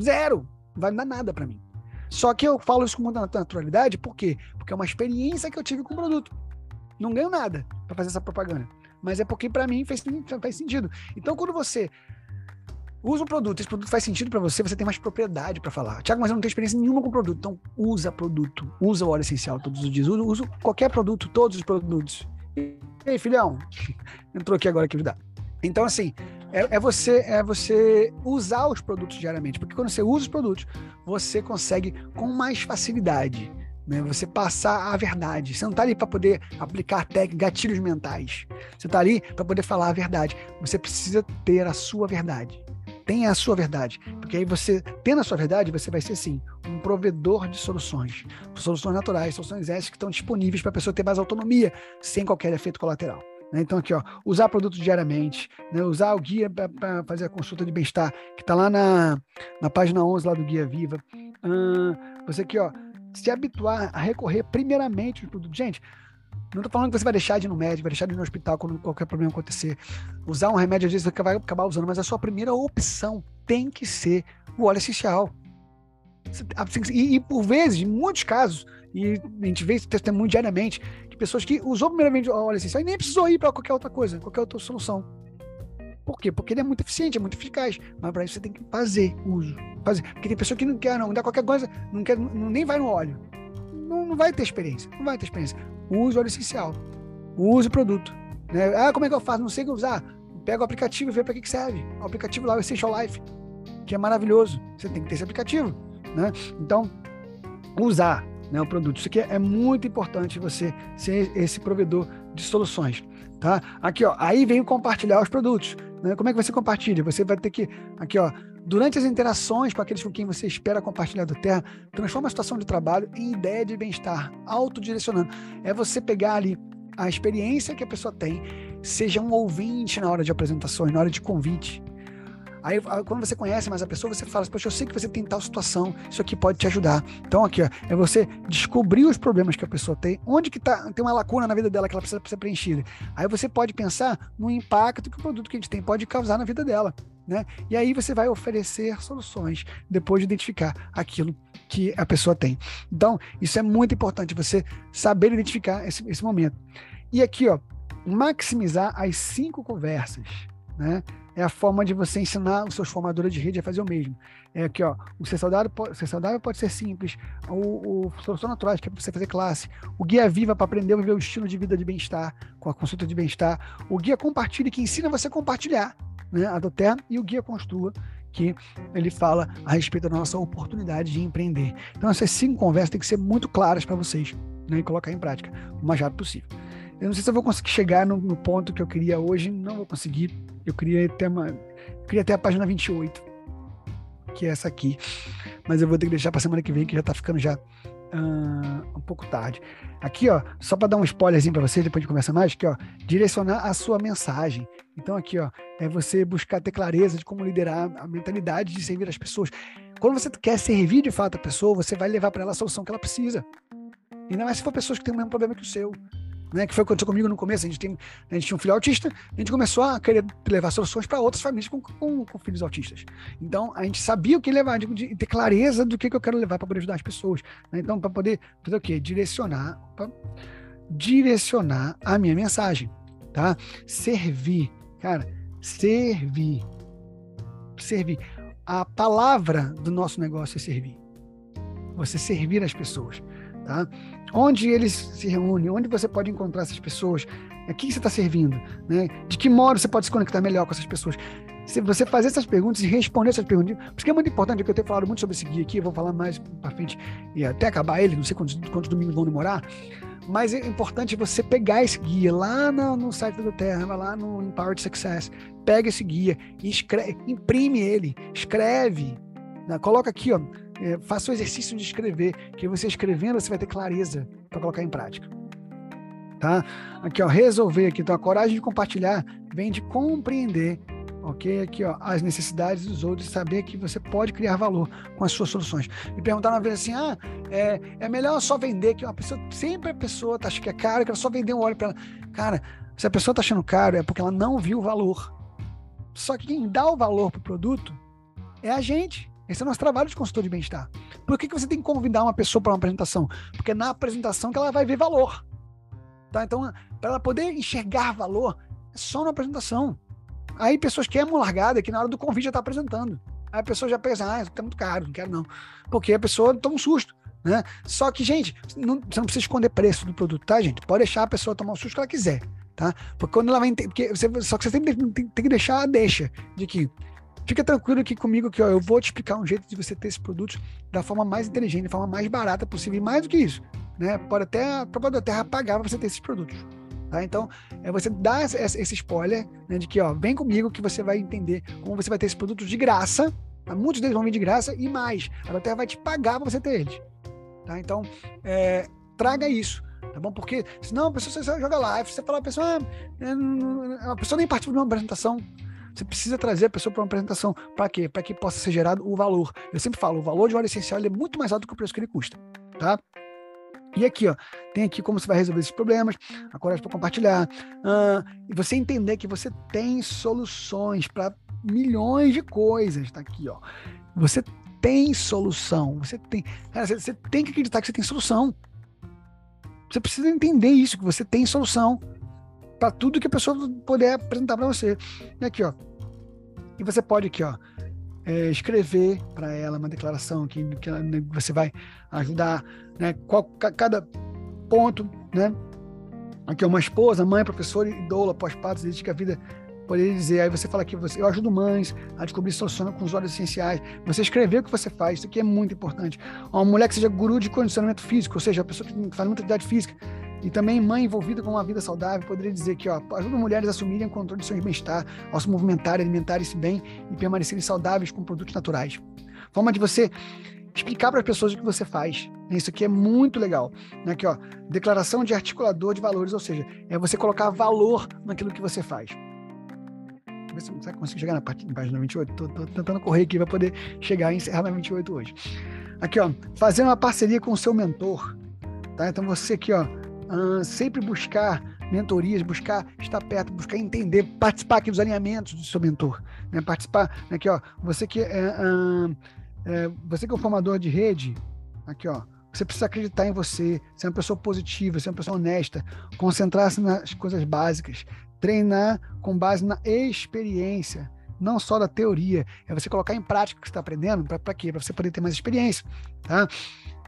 Zero. Não vai me dar nada para mim. Só que eu falo isso com muita naturalidade, por quê? Porque é uma experiência que eu tive com o produto. Não ganho nada para fazer essa propaganda. Mas é porque para mim faz, faz sentido. Então, quando você usa um produto, esse produto faz sentido para você, você tem mais propriedade para falar. Tiago, mas eu não tenho experiência nenhuma com o produto. Então, usa produto. Usa o óleo essencial todos os dias. Usa, usa qualquer produto, todos os produtos. E aí, filhão? <laughs> Entrou aqui agora que dá. Então, assim, é, é, você, é você usar os produtos diariamente. Porque quando você usa os produtos, você consegue com mais facilidade. Né, você passar a verdade. Você não está ali para poder aplicar gatilhos mentais. Você está ali para poder falar a verdade. Você precisa ter a sua verdade. Tenha a sua verdade. Porque aí você, tendo a sua verdade, você vai ser sim um provedor de soluções. Soluções naturais, soluções éticas que estão disponíveis para a pessoa ter mais autonomia, sem qualquer efeito colateral. Né? Então, aqui, ó, usar produtos diariamente, né? usar o guia para fazer a consulta de bem-estar, que está lá na, na página 11 lá do Guia Viva. você aqui, ó, se habituar a recorrer primeiramente aos produtos. Gente, não estou falando que você vai deixar de ir no médico, vai deixar de ir no hospital quando qualquer problema acontecer. Usar um remédio, às vezes, você vai acabar usando, mas a sua primeira opção tem que ser o óleo essencial. E, e por vezes, em muitos casos, e a gente vê esse testemunho diariamente, de pessoas que usou primeiramente o óleo essencial e nem precisou ir para qualquer outra coisa, qualquer outra solução. Por quê? Porque ele é muito eficiente, é muito eficaz. Mas para isso você tem que fazer uso. Fazer. Porque tem pessoa que não quer, não, dá qualquer coisa, não quer, não, nem vai no óleo. Não, não vai ter experiência. Não vai ter experiência. Use o óleo essencial. Use o produto. Né? Ah, como é que eu faço? Não sei o que usar. Pega o aplicativo e vê para que, que serve. O aplicativo lá, o Essential Life, que é maravilhoso. Você tem que ter esse aplicativo. Né? Então, usar né, o produto. Isso aqui é muito importante você ser esse provedor de soluções. Tá? Aqui, ó, aí vem compartilhar os produtos. Né? Como é que você compartilha? Você vai ter que, aqui, ó, durante as interações com aqueles com quem você espera compartilhar do Terra, transforma a situação de trabalho em ideia de bem-estar, autodirecionando. É você pegar ali a experiência que a pessoa tem, seja um ouvinte na hora de apresentações, na hora de convite, Aí, quando você conhece mais a pessoa, você fala, poxa, eu sei que você tem tal situação, isso aqui pode te ajudar. Então, aqui, ó, é você descobrir os problemas que a pessoa tem, onde que tá, tem uma lacuna na vida dela que ela precisa ser preenchida. Aí você pode pensar no impacto que o produto que a gente tem pode causar na vida dela. Né? E aí você vai oferecer soluções depois de identificar aquilo que a pessoa tem. Então, isso é muito importante, você saber identificar esse, esse momento. E aqui, ó, maximizar as cinco conversas, né? é a forma de você ensinar os seus formadores de rede a fazer o mesmo. É aqui, ó, o ser saudável, pode, ser saudável pode ser simples, o, o solução natural, que é para você fazer classe, o guia viva para aprender a viver o estilo de vida de bem-estar, com a consulta de bem-estar, o guia compartilhe que ensina você a compartilhar, né, a do Terra, e o guia construa, que ele fala a respeito da nossa oportunidade de empreender. Então essas cinco conversas têm que ser muito claras para vocês, né, e colocar em prática o mais rápido possível. Eu não sei se eu vou conseguir chegar no, no ponto que eu queria hoje, não vou conseguir. Eu queria ter uma, eu queria ter a página 28, que é essa aqui. Mas eu vou ter que deixar para semana que vem, que já está ficando já um pouco tarde. Aqui, ó, só para dar um spoilerzinho para vocês, depois de conversar mais, aqui, ó, direcionar a sua mensagem. Então, aqui, ó, é você buscar ter clareza de como liderar a mentalidade de servir as pessoas. Quando você quer servir de fato a pessoa, você vai levar para ela a solução que ela precisa. Ainda mais se for pessoas que têm o mesmo problema que o seu né, que foi o que aconteceu comigo no começo. A gente, tem, a gente tinha um filho autista, a gente começou a querer levar soluções para outras famílias com, com, com, filhos autistas. Então, a gente sabia o que levar, de, de ter clareza do que, que eu quero levar para poder ajudar as pessoas. Né? Então, para poder fazer o quê? Direcionar, direcionar a minha mensagem, tá? Servir, cara, servir. Servir. A palavra do nosso negócio é servir. Você servir as pessoas, tá? onde eles se reúnem, onde você pode encontrar essas pessoas, a quem você está servindo, né? de que modo você pode se conectar melhor com essas pessoas. Se você fazer essas perguntas e responder essas perguntas, porque é muito importante, que eu tenho falado muito sobre esse guia aqui, eu vou falar mais para frente e até acabar ele, não sei quantos, quantos domingos vão demorar, mas é importante você pegar esse guia lá no, no site da Terra, lá no Empowered Success, pega esse guia escreve, imprime ele, escreve, né? coloca aqui, ó, é, faça o exercício de escrever, que você escrevendo você vai ter clareza para colocar em prática. Tá? Aqui, ó, resolver aqui. Então, a coragem de compartilhar vem de compreender ok? Aqui, ó, as necessidades dos outros, saber que você pode criar valor com as suas soluções. Me perguntaram uma vez assim, ah, é, é melhor só vender, que uma pessoa, sempre a pessoa tá achando que é caro, que ela só vender um óleo para ela. Cara, se a pessoa tá achando caro, é porque ela não viu o valor. Só que quem dá o valor pro produto é a gente. Esse é o nosso trabalho de consultor de bem-estar. Por que, que você tem que convidar uma pessoa para uma apresentação? Porque é na apresentação que ela vai ver valor. Tá? Então, para ela poder enxergar valor, é só na apresentação. Aí pessoas queimam largada que na hora do convite já está apresentando. Aí a pessoa já pensa, ah, tá muito caro, não quero não. Porque a pessoa toma um susto. Né? Só que, gente, não, você não precisa esconder preço do produto, tá, gente? Pode deixar a pessoa tomar o susto que ela quiser, tá? Porque quando ela vai porque só que você tem, tem, tem que deixar a deixa de que fica tranquilo aqui comigo que ó, eu vou te explicar um jeito de você ter esse produto da forma mais inteligente, da forma mais barata possível e mais do que isso, né? Pode até a própria terra pagar para você ter esses produtos. Tá? Então, é você dar esse spoiler né, de que, ó, vem comigo que você vai entender como você vai ter esse produto de graça. Tá? Muitos deles vão vir de graça e mais. A Doterra vai te pagar para você ter eles. Tá? Então, é, traga isso. Tá bom? Porque senão a pessoa joga live, você fala a pessoa, ah, a pessoa nem participa de uma apresentação. Você precisa trazer a pessoa para uma apresentação. Para quê? Para que possa ser gerado o valor. Eu sempre falo, o valor de um óleo essencial é muito mais alto do que o preço que ele custa. Tá? E aqui, ó, tem aqui como você vai resolver esses problemas, a coragem para compartilhar, uh, e você entender que você tem soluções para milhões de coisas, tá aqui, ó. Você tem solução, você tem, cara, você, você tem que acreditar que você tem solução. Você precisa entender isso, que você tem solução para tudo que a pessoa puder apresentar para você. E aqui, ó. E você pode aqui, ó, é, escrever para ela uma declaração que, que né, você vai ajudar, né? Qual, cada ponto, né? Aqui é uma esposa, mãe, professora e doula pós-parto, dedica a vida poderia dizer, aí você fala que você, eu ajudo mães a descobrir soluções com os óleos essenciais. Você escrever o que você faz, isso aqui é muito importante. Uma mulher que seja guru de condicionamento físico, ou seja, a pessoa que faz muita atividade física, e também mãe envolvida com uma vida saudável, poderia dizer que ó, ajuda mulheres a assumirem o controle de seu bem-estar, ao se movimentarem, alimentarem-se bem e permanecerem saudáveis com produtos naturais. Forma de você explicar para as pessoas o que você faz. Isso aqui é muito legal. Né? Aqui, ó, declaração de articulador de valores, ou seja, é você colocar valor naquilo que você faz. Ver se eu consigo chegar na página 28. Estou tentando correr aqui para poder chegar e encerrar na 28 hoje. Aqui, ó, fazer uma parceria com o seu mentor. Tá? Então você aqui, ó, uh, sempre buscar mentorias, buscar estar perto, buscar entender, participar aqui dos alinhamentos do seu mentor, né? Participar, aqui ó, você que é, uh, é, você que é um formador de rede, aqui ó, você precisa acreditar em você, ser uma pessoa positiva, ser uma pessoa honesta, concentrar-se nas coisas básicas, treinar com base na experiência, não só da teoria, é você colocar em prática o que você está aprendendo, para quê? Para você poder ter mais experiência, tá?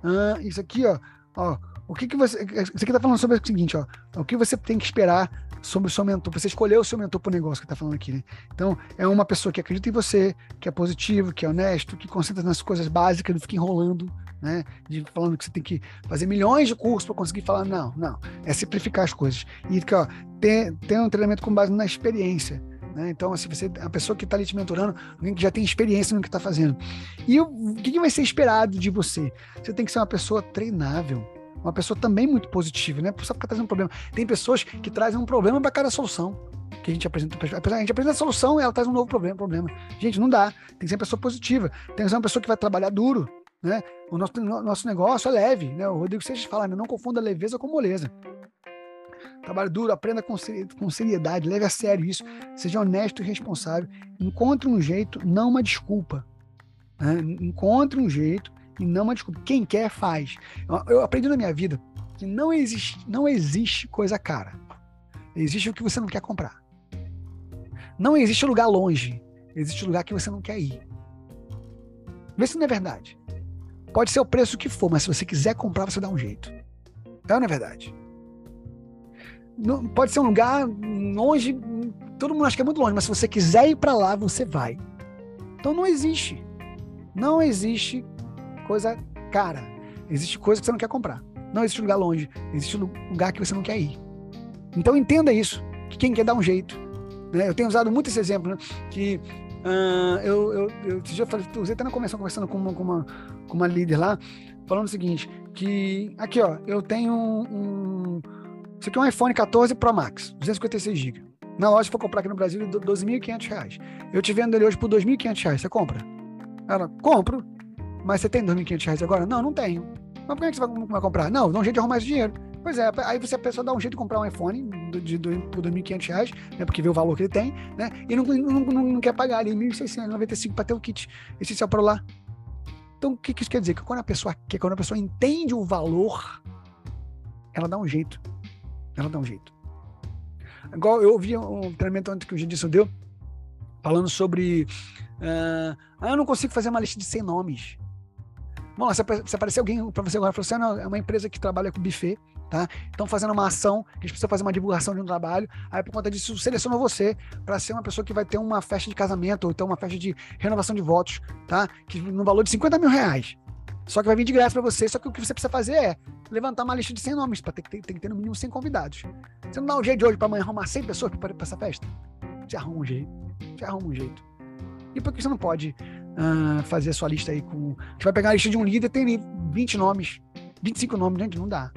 Uh, isso aqui, ó, ó o que, que você. Isso aqui está falando sobre o seguinte, ó. O que você tem que esperar sobre o seu mentor, você escolher o seu mentor para o negócio que está falando aqui, né? Então, é uma pessoa que acredita em você, que é positivo, que é honesto, que concentra nas coisas básicas, não fica enrolando, né? De falando que você tem que fazer milhões de cursos para conseguir falar, não, não. É simplificar as coisas. E que, ó, tem, tem um treinamento com base na experiência. Né? Então, assim, você, a pessoa que está ali te mentorando, alguém que já tem experiência no que está fazendo. E o, o que, que vai ser esperado de você? Você tem que ser uma pessoa treinável uma pessoa também muito positiva, né? Só ficar trazendo um problema. Tem pessoas que trazem um problema para cada solução que a gente apresenta. A gente apresenta a solução e ela traz um novo problema, problema. Gente, não dá. Tem que ser uma pessoa positiva. Tem que ser uma pessoa que vai trabalhar duro, né? O nosso, nosso negócio é leve, né? O Rodrigo Seixas fala, né? não confunda leveza com moleza. Trabalhe duro, aprenda com, com seriedade, leve a sério isso, seja honesto e responsável. Encontre um jeito, não uma desculpa. Né? Encontre um jeito e não uma desculpa. Quem quer, faz. Eu aprendi na minha vida que não existe, não existe coisa cara. Existe o que você não quer comprar. Não existe lugar longe. Existe lugar que você não quer ir. Vê se não é verdade. Pode ser o preço que for, mas se você quiser comprar, você dá um jeito. É ou não é verdade? Não, pode ser um lugar longe, todo mundo acha que é muito longe, mas se você quiser ir para lá, você vai. Então não existe. Não existe coisa cara. Existe coisa que você não quer comprar. Não existe lugar longe. Existe lugar que você não quer ir. Então entenda isso. Que quem quer dar um jeito. Né? Eu tenho usado muito esse exemplo, né? Que uh, eu, eu, eu, eu falei, usei até na convenção conversando com uma, com uma, com uma líder lá, falando o seguinte, que aqui, ó, eu tenho um, isso aqui é um iPhone 14 Pro Max, 256 GB. Na loja, se for comprar aqui no Brasil, R$ 12.500. Eu te vendo ele hoje por R$ 2.500. Você compra? Ela, compro. Mas você tem R$ 2.500 agora? Não, não tenho. Mas por que você vai, vai comprar? Não, dá um jeito de arrumar esse dinheiro. Pois é, aí você a pessoa dá um jeito de comprar um iPhone de, de, de, por R$ 2.500, né, porque vê o valor que ele tem, né, e não, não, não, não quer pagar ali R$ 1.695 para ter o kit essencial para lá. Então, o que, que isso quer dizer? Que quando a pessoa quer, quando a pessoa entende o valor, ela dá um jeito. Ela dá um jeito. Igual eu ouvi um treinamento que o Gedson deu, falando sobre. Uh, ah, eu não consigo fazer uma lista de 100 nomes. Vamos lá, se, aparecer alguém para você agora, falou assim: ah, é uma empresa que trabalha com buffet, tá? Estão fazendo uma ação, a gente precisa fazer uma divulgação de um trabalho, aí por conta disso selecionou você para ser uma pessoa que vai ter uma festa de casamento ou então uma festa de renovação de votos, tá? Que no valor de 50 mil reais. Só que vai vir de graça para você, só que o que você precisa fazer é levantar uma lista de 100 nomes, para ter, ter, que ter no mínimo 100 convidados. Você não dá um jeito de hoje para amanhã arrumar 100 pessoas para essa festa? Você arruma um jeito. Você arruma um jeito. E por que você não pode uh, fazer a sua lista aí com. Você vai pegar a lista de um líder, tem 20 nomes, 25 nomes, gente, não dá.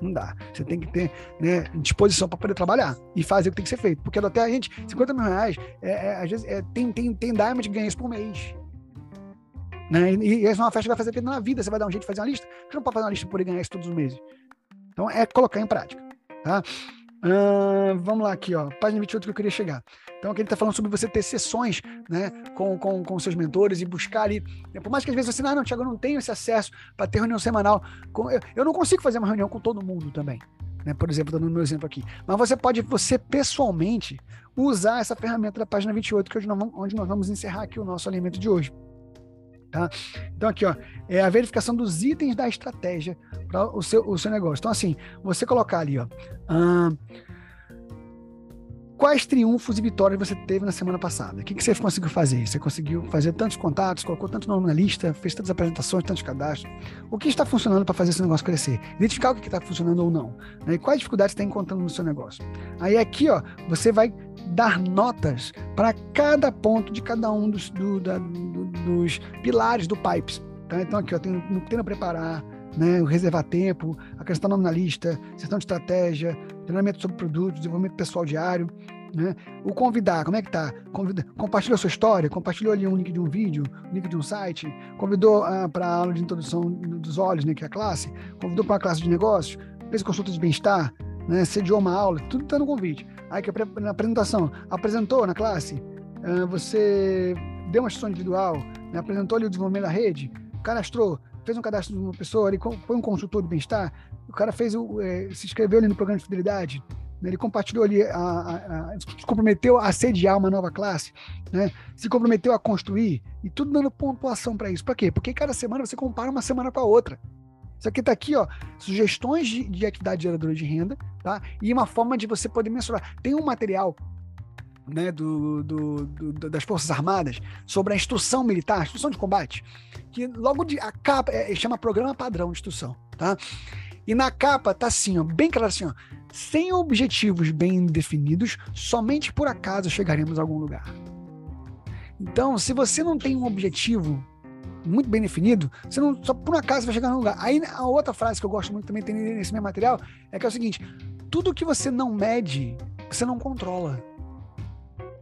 Não dá. Você tem que ter né, disposição para poder trabalhar e fazer o que tem que ser feito. Porque até a gente, 50 mil reais, é, é, às vezes é, tem, tem, tem diamond que ganha isso por mês. Né? E, e essa é uma festa que vai fazer pena na vida. Você vai dar um jeito de fazer uma lista. Você não pode fazer uma lista por ganhar isso todos os meses. Então é colocar em prática. Tá? Uh, vamos lá aqui, ó. Página 28 que eu queria chegar. Então aqui ele está falando sobre você ter sessões né, com, com, com seus mentores e buscar ali. Né, por mais que às vezes você, ah, não, Tiago, eu não tenho esse acesso para ter reunião semanal. Com, eu, eu não consigo fazer uma reunião com todo mundo também. Né, por exemplo, dando o meu exemplo aqui. Mas você pode, você pessoalmente, usar essa ferramenta da página 28, que é onde nós vamos encerrar aqui o nosso alimento de hoje. Tá? Então, aqui, ó, é a verificação dos itens da estratégia para o seu, o seu negócio. Então, assim, você colocar ali, ó, quais triunfos e vitórias você teve na semana passada? O que, que você conseguiu fazer? Você conseguiu fazer tantos contatos, colocou tanto nome na lista, fez tantas apresentações, tantos cadastros? O que está funcionando para fazer esse negócio crescer? Identificar o que está funcionando ou não. Né? E quais dificuldades está encontrando no seu negócio? Aí aqui, ó, você vai dar notas para cada ponto de cada um dos, do, da, do, dos pilares do Pipes. Tá? Então, aqui, ó, tem, tem a preparar, né, reservar tempo, acrescentar nome na lista, sessão de estratégia, treinamento sobre produtos, desenvolvimento pessoal diário, né? O convidar, como é que tá? Convida, compartilhou sua história, compartilhou ali um link de um vídeo, link de um site, convidou ah, para a aula de introdução dos olhos, né, que é a classe, convidou para a classe de negócios, fez consulta de bem-estar, né, sediou uma aula, tudo está no convite. Aí que na apresentação, apresentou na classe, uh, você deu uma sessão individual, né, apresentou ali o desenvolvimento da rede, cadastrou, fez um cadastro de uma pessoa, ele foi um consultor de bem-estar, o cara fez o, é, se inscreveu ali no programa de fidelidade, né, ele compartilhou ali, a, a, a, se comprometeu a sediar uma nova classe, né, se comprometeu a construir, e tudo dando pontuação para isso. Para quê? Porque cada semana você compara uma semana com a outra. Isso aqui está aqui, ó, sugestões de, de atividade geradora de renda, tá? E uma forma de você poder mensurar. Tem um material né, do, do, do, das Forças Armadas sobre a instrução militar, instrução de combate, que logo de a capa é, chama programa padrão de instrução, tá? E na capa tá assim, ó, bem claro assim, ó, sem objetivos bem definidos, somente por acaso chegaremos a algum lugar. Então, se você não tem um objetivo muito bem definido, você não só por acaso vai chegar no lugar. Aí a outra frase que eu gosto muito também tem nesse meu material é que é o seguinte: tudo que você não mede, você não controla.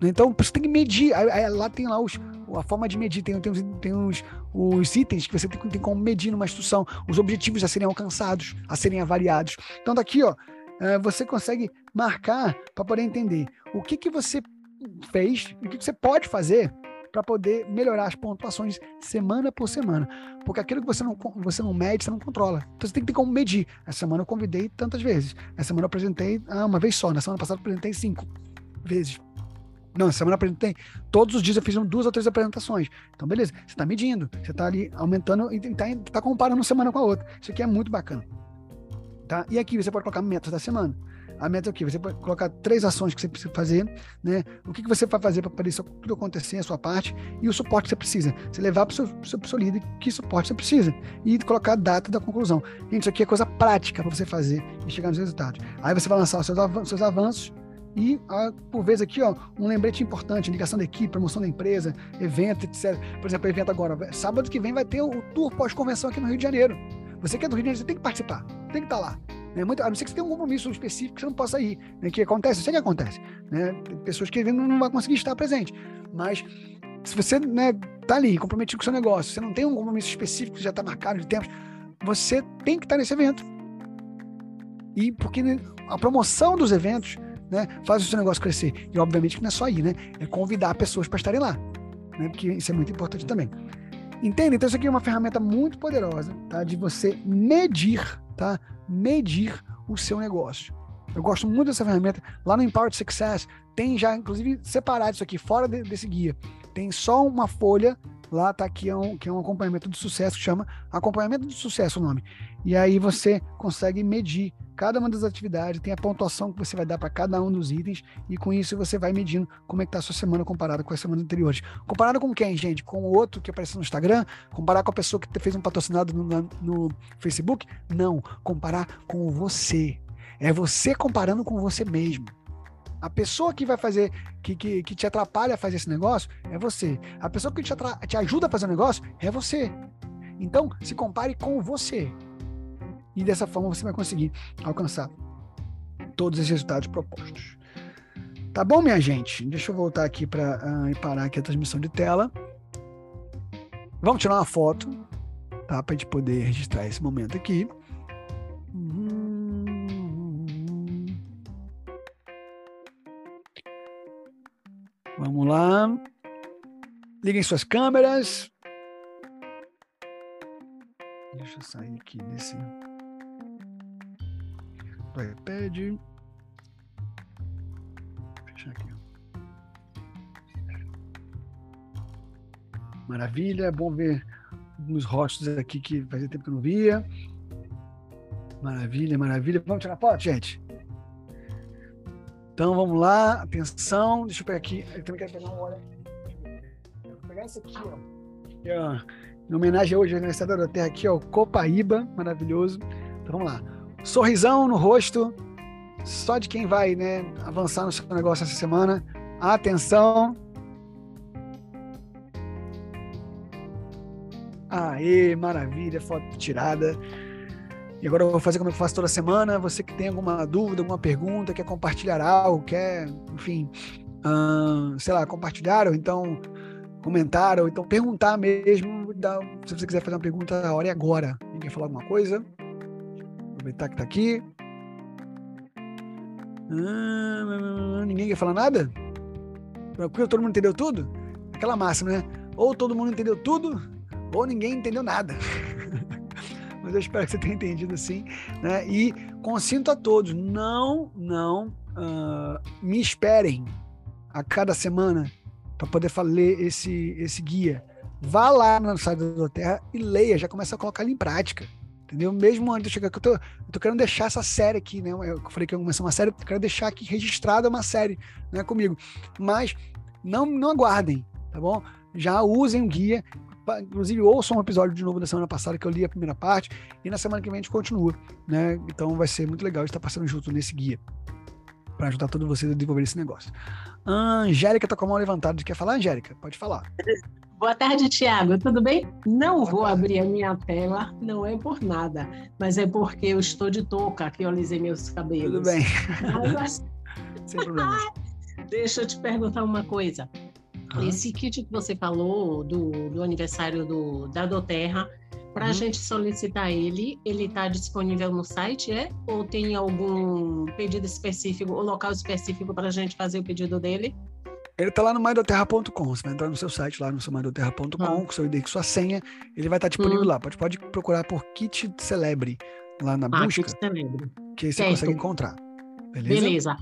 Então você tem que medir. Aí, aí, lá tem lá os, a forma de medir, tem, tem, tem os, os itens que você tem, tem como medir numa instrução, os objetivos a serem alcançados, a serem avaliados. Então daqui, ó, é, você consegue marcar para poder entender o que, que você fez o que, que você pode fazer para poder melhorar as pontuações semana por semana. Porque aquilo que você não, você não mede, você não controla. Então você tem que ter como medir. Essa semana eu convidei tantas vezes. Essa semana eu apresentei ah, uma vez só. Na semana passada eu apresentei cinco vezes. Não, semana apresentei. Todos os dias eu fiz duas ou três apresentações. Então, beleza. Você está medindo. Você está ali aumentando e está tá comparando uma semana com a outra. Isso aqui é muito bacana. Tá? E aqui você pode colocar metas da semana. A meta é o quê? Você pode colocar três ações que você precisa fazer, né? O que, que você vai fazer para isso tudo acontecer, a sua parte, e o suporte que você precisa. Você levar para o seu, seu, seu líder que suporte você precisa. E colocar a data da conclusão. Gente, isso aqui é coisa prática para você fazer e chegar nos resultados. Aí você vai lançar os seus, seus avanços, E, por vezes aqui, ó, um lembrete importante, ligação da equipe, promoção da empresa, evento, etc. Por exemplo, evento agora, sábado que vem vai ter o tour pós-convenção aqui no Rio de Janeiro. Você que é do Rio de Janeiro, você tem que participar, tem que estar lá. Né? Muito, a não ser que você tenha um compromisso específico que você não possa ir. Né? Que acontece, eu sei que acontece. Né? Tem pessoas que não, não vão conseguir estar presente. Mas se você né, tá ali comprometido com o seu negócio, você não tem um compromisso específico que já está marcado de tempos, você tem que estar nesse evento. E porque a promoção dos eventos né, faz o seu negócio crescer. E obviamente que não é só ir, né? É convidar pessoas para estarem lá. Né? Porque isso é muito importante também. Entende? Então, isso aqui é uma ferramenta muito poderosa, tá? De você medir, tá? Medir o seu negócio. Eu gosto muito dessa ferramenta. Lá no Empowered Success tem já, inclusive, separado isso aqui, fora de, desse guia. Tem só uma folha lá, tá aqui, é um, que é um acompanhamento de sucesso, que chama Acompanhamento de Sucesso o nome. E aí você consegue medir cada uma das atividades, tem a pontuação que você vai dar para cada um dos itens, e com isso você vai medindo como é que tá a sua semana comparada com as semanas anteriores. Comparado com quem, gente? Com o outro que apareceu no Instagram? Comparar com a pessoa que fez um patrocinado no, no Facebook? Não, comparar com você. É você comparando com você mesmo. A pessoa que vai fazer, que, que, que te atrapalha a fazer esse negócio é você. A pessoa que te, te ajuda a fazer o negócio é você. Então, se compare com você. E dessa forma você vai conseguir alcançar todos os resultados propostos. Tá bom, minha gente? Deixa eu voltar aqui para uh, ah, parar aqui a transmissão de tela. Vamos tirar uma foto, tá? Para a gente poder registrar esse momento aqui. Vamos lá. Liguem suas câmeras. Deixa eu sair aqui desse iPad. Fechar aqui. Maravilha, é bom ver uns rostos aqui que fazia tempo que eu não via. Maravilha, maravilha. Vamos tirar foto, gente? Então vamos lá, atenção. Deixa eu pegar aqui. Eu também quero pegar uma hora. Vou pegar esse aqui, ó. Aqui, ó. Em homenagem hoje ao Universidade da Terra aqui, ó, Copaíba, maravilhoso. Então vamos lá. Sorrisão no rosto, só de quem vai né, avançar no seu negócio essa semana. Atenção. Aê, maravilha, foto tirada. E agora eu vou fazer como eu faço toda semana. Você que tem alguma dúvida, alguma pergunta, quer compartilhar algo, quer, enfim, hum, sei lá, compartilhar, ou então comentar, ou então perguntar mesmo. se você quiser fazer uma pergunta, a hora é agora. Ninguém falar alguma coisa? Aproveitar que tá aqui. Ah, ninguém quer falar nada? Tranquilo, todo mundo entendeu tudo? Aquela máxima, né? Ou todo mundo entendeu tudo, ou ninguém entendeu nada. <laughs> Mas eu espero que você tenha entendido assim. Né? E consinto a todos: não, não uh, me esperem a cada semana para poder ler esse, esse guia. Vá lá no site da Terra e leia, já começa a colocar ele em prática entendeu? Mesmo antes de chegar, que eu tô, eu tô querendo deixar essa série aqui, né? Eu falei que ia começar uma série, eu quero deixar aqui registrada uma série, né, comigo. Mas não, não aguardem, tá bom? Já usem o guia, inclusive ouçam um episódio de novo da semana passada que eu li a primeira parte e na semana que vem a gente continua, né? Então vai ser muito legal estar passando junto nesse guia para ajudar todos vocês a desenvolver esse negócio. Angélica tá com a mão levantada, quer falar, Angélica? Pode falar. <laughs> Boa tarde, Tiago. Tudo bem? Não vou abrir a minha tela, não é por nada, mas é porque eu estou de touca, que eu alisei meus cabelos. Tudo bem. Mas... <laughs> Sem problema. <laughs> Deixa eu te perguntar uma coisa. Uhum. Esse kit que você falou do, do aniversário do, da Doterra, para a uhum. gente solicitar ele, ele está disponível no site, é? Ou tem algum pedido específico, ou local específico para a gente fazer o pedido dele? Ele tá lá no maidoterra.com. Você vai entrar no seu site, lá no seu maidoterra.com, ah. com seu ID, com sua senha. Ele vai estar tá disponível hum. lá. Pode, pode procurar por Kit Celebre lá na ah, busca. Kit Celebre. Que aí você certo. consegue encontrar. Beleza? Beleza.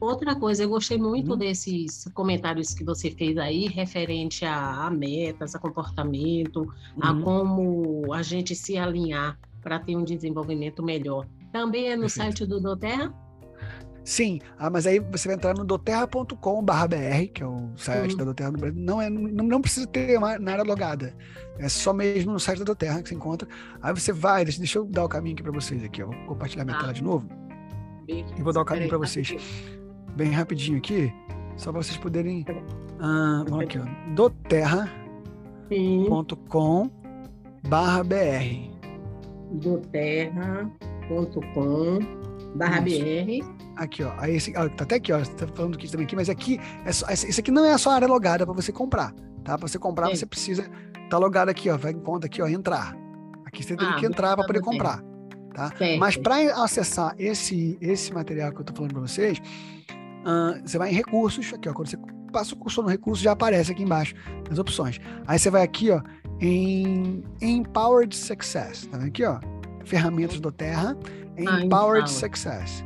Outra coisa, eu gostei muito hum. desses comentários que você fez aí, referente a, a metas, a comportamento, hum. a uhum. como a gente se alinhar para ter um desenvolvimento melhor. Também é no Perfeito. site do Doterra? Sim, ah, mas aí você vai entrar no doterra.com.br, que é o site uhum. da Doterra do Brasil. Não, é, não, não precisa ter uma, na área logada. É só mesmo no site da Doterra que você encontra. Aí você vai, deixa, deixa eu dar o caminho aqui para vocês aqui. Ó. Vou compartilhar minha ah. tela de novo. E vou dar o caminho para vocês. bem rapidinho aqui, só para vocês poderem. Ah, vamos aqui, ó. doterra.com barra Aqui, ó. Aí esse, ó, tá até aqui, ó. Tá falando do kit também aqui, mas aqui, é isso aqui não é a sua área logada para você comprar, tá? Para você comprar, Sim. você precisa estar tá logado aqui, ó. Vai em conta aqui, ó, entrar. Aqui você tem ah, que entrar para poder comprar, tá? Mas para acessar esse esse material que eu tô falando para vocês, uh, você vai em recursos, aqui, ó. Quando você passa o cursor no recurso, já aparece aqui embaixo as opções. Aí você vai aqui, ó, em Empowered Success, tá vendo aqui, ó? Ferramentas do Terra, ah, Empowered Success.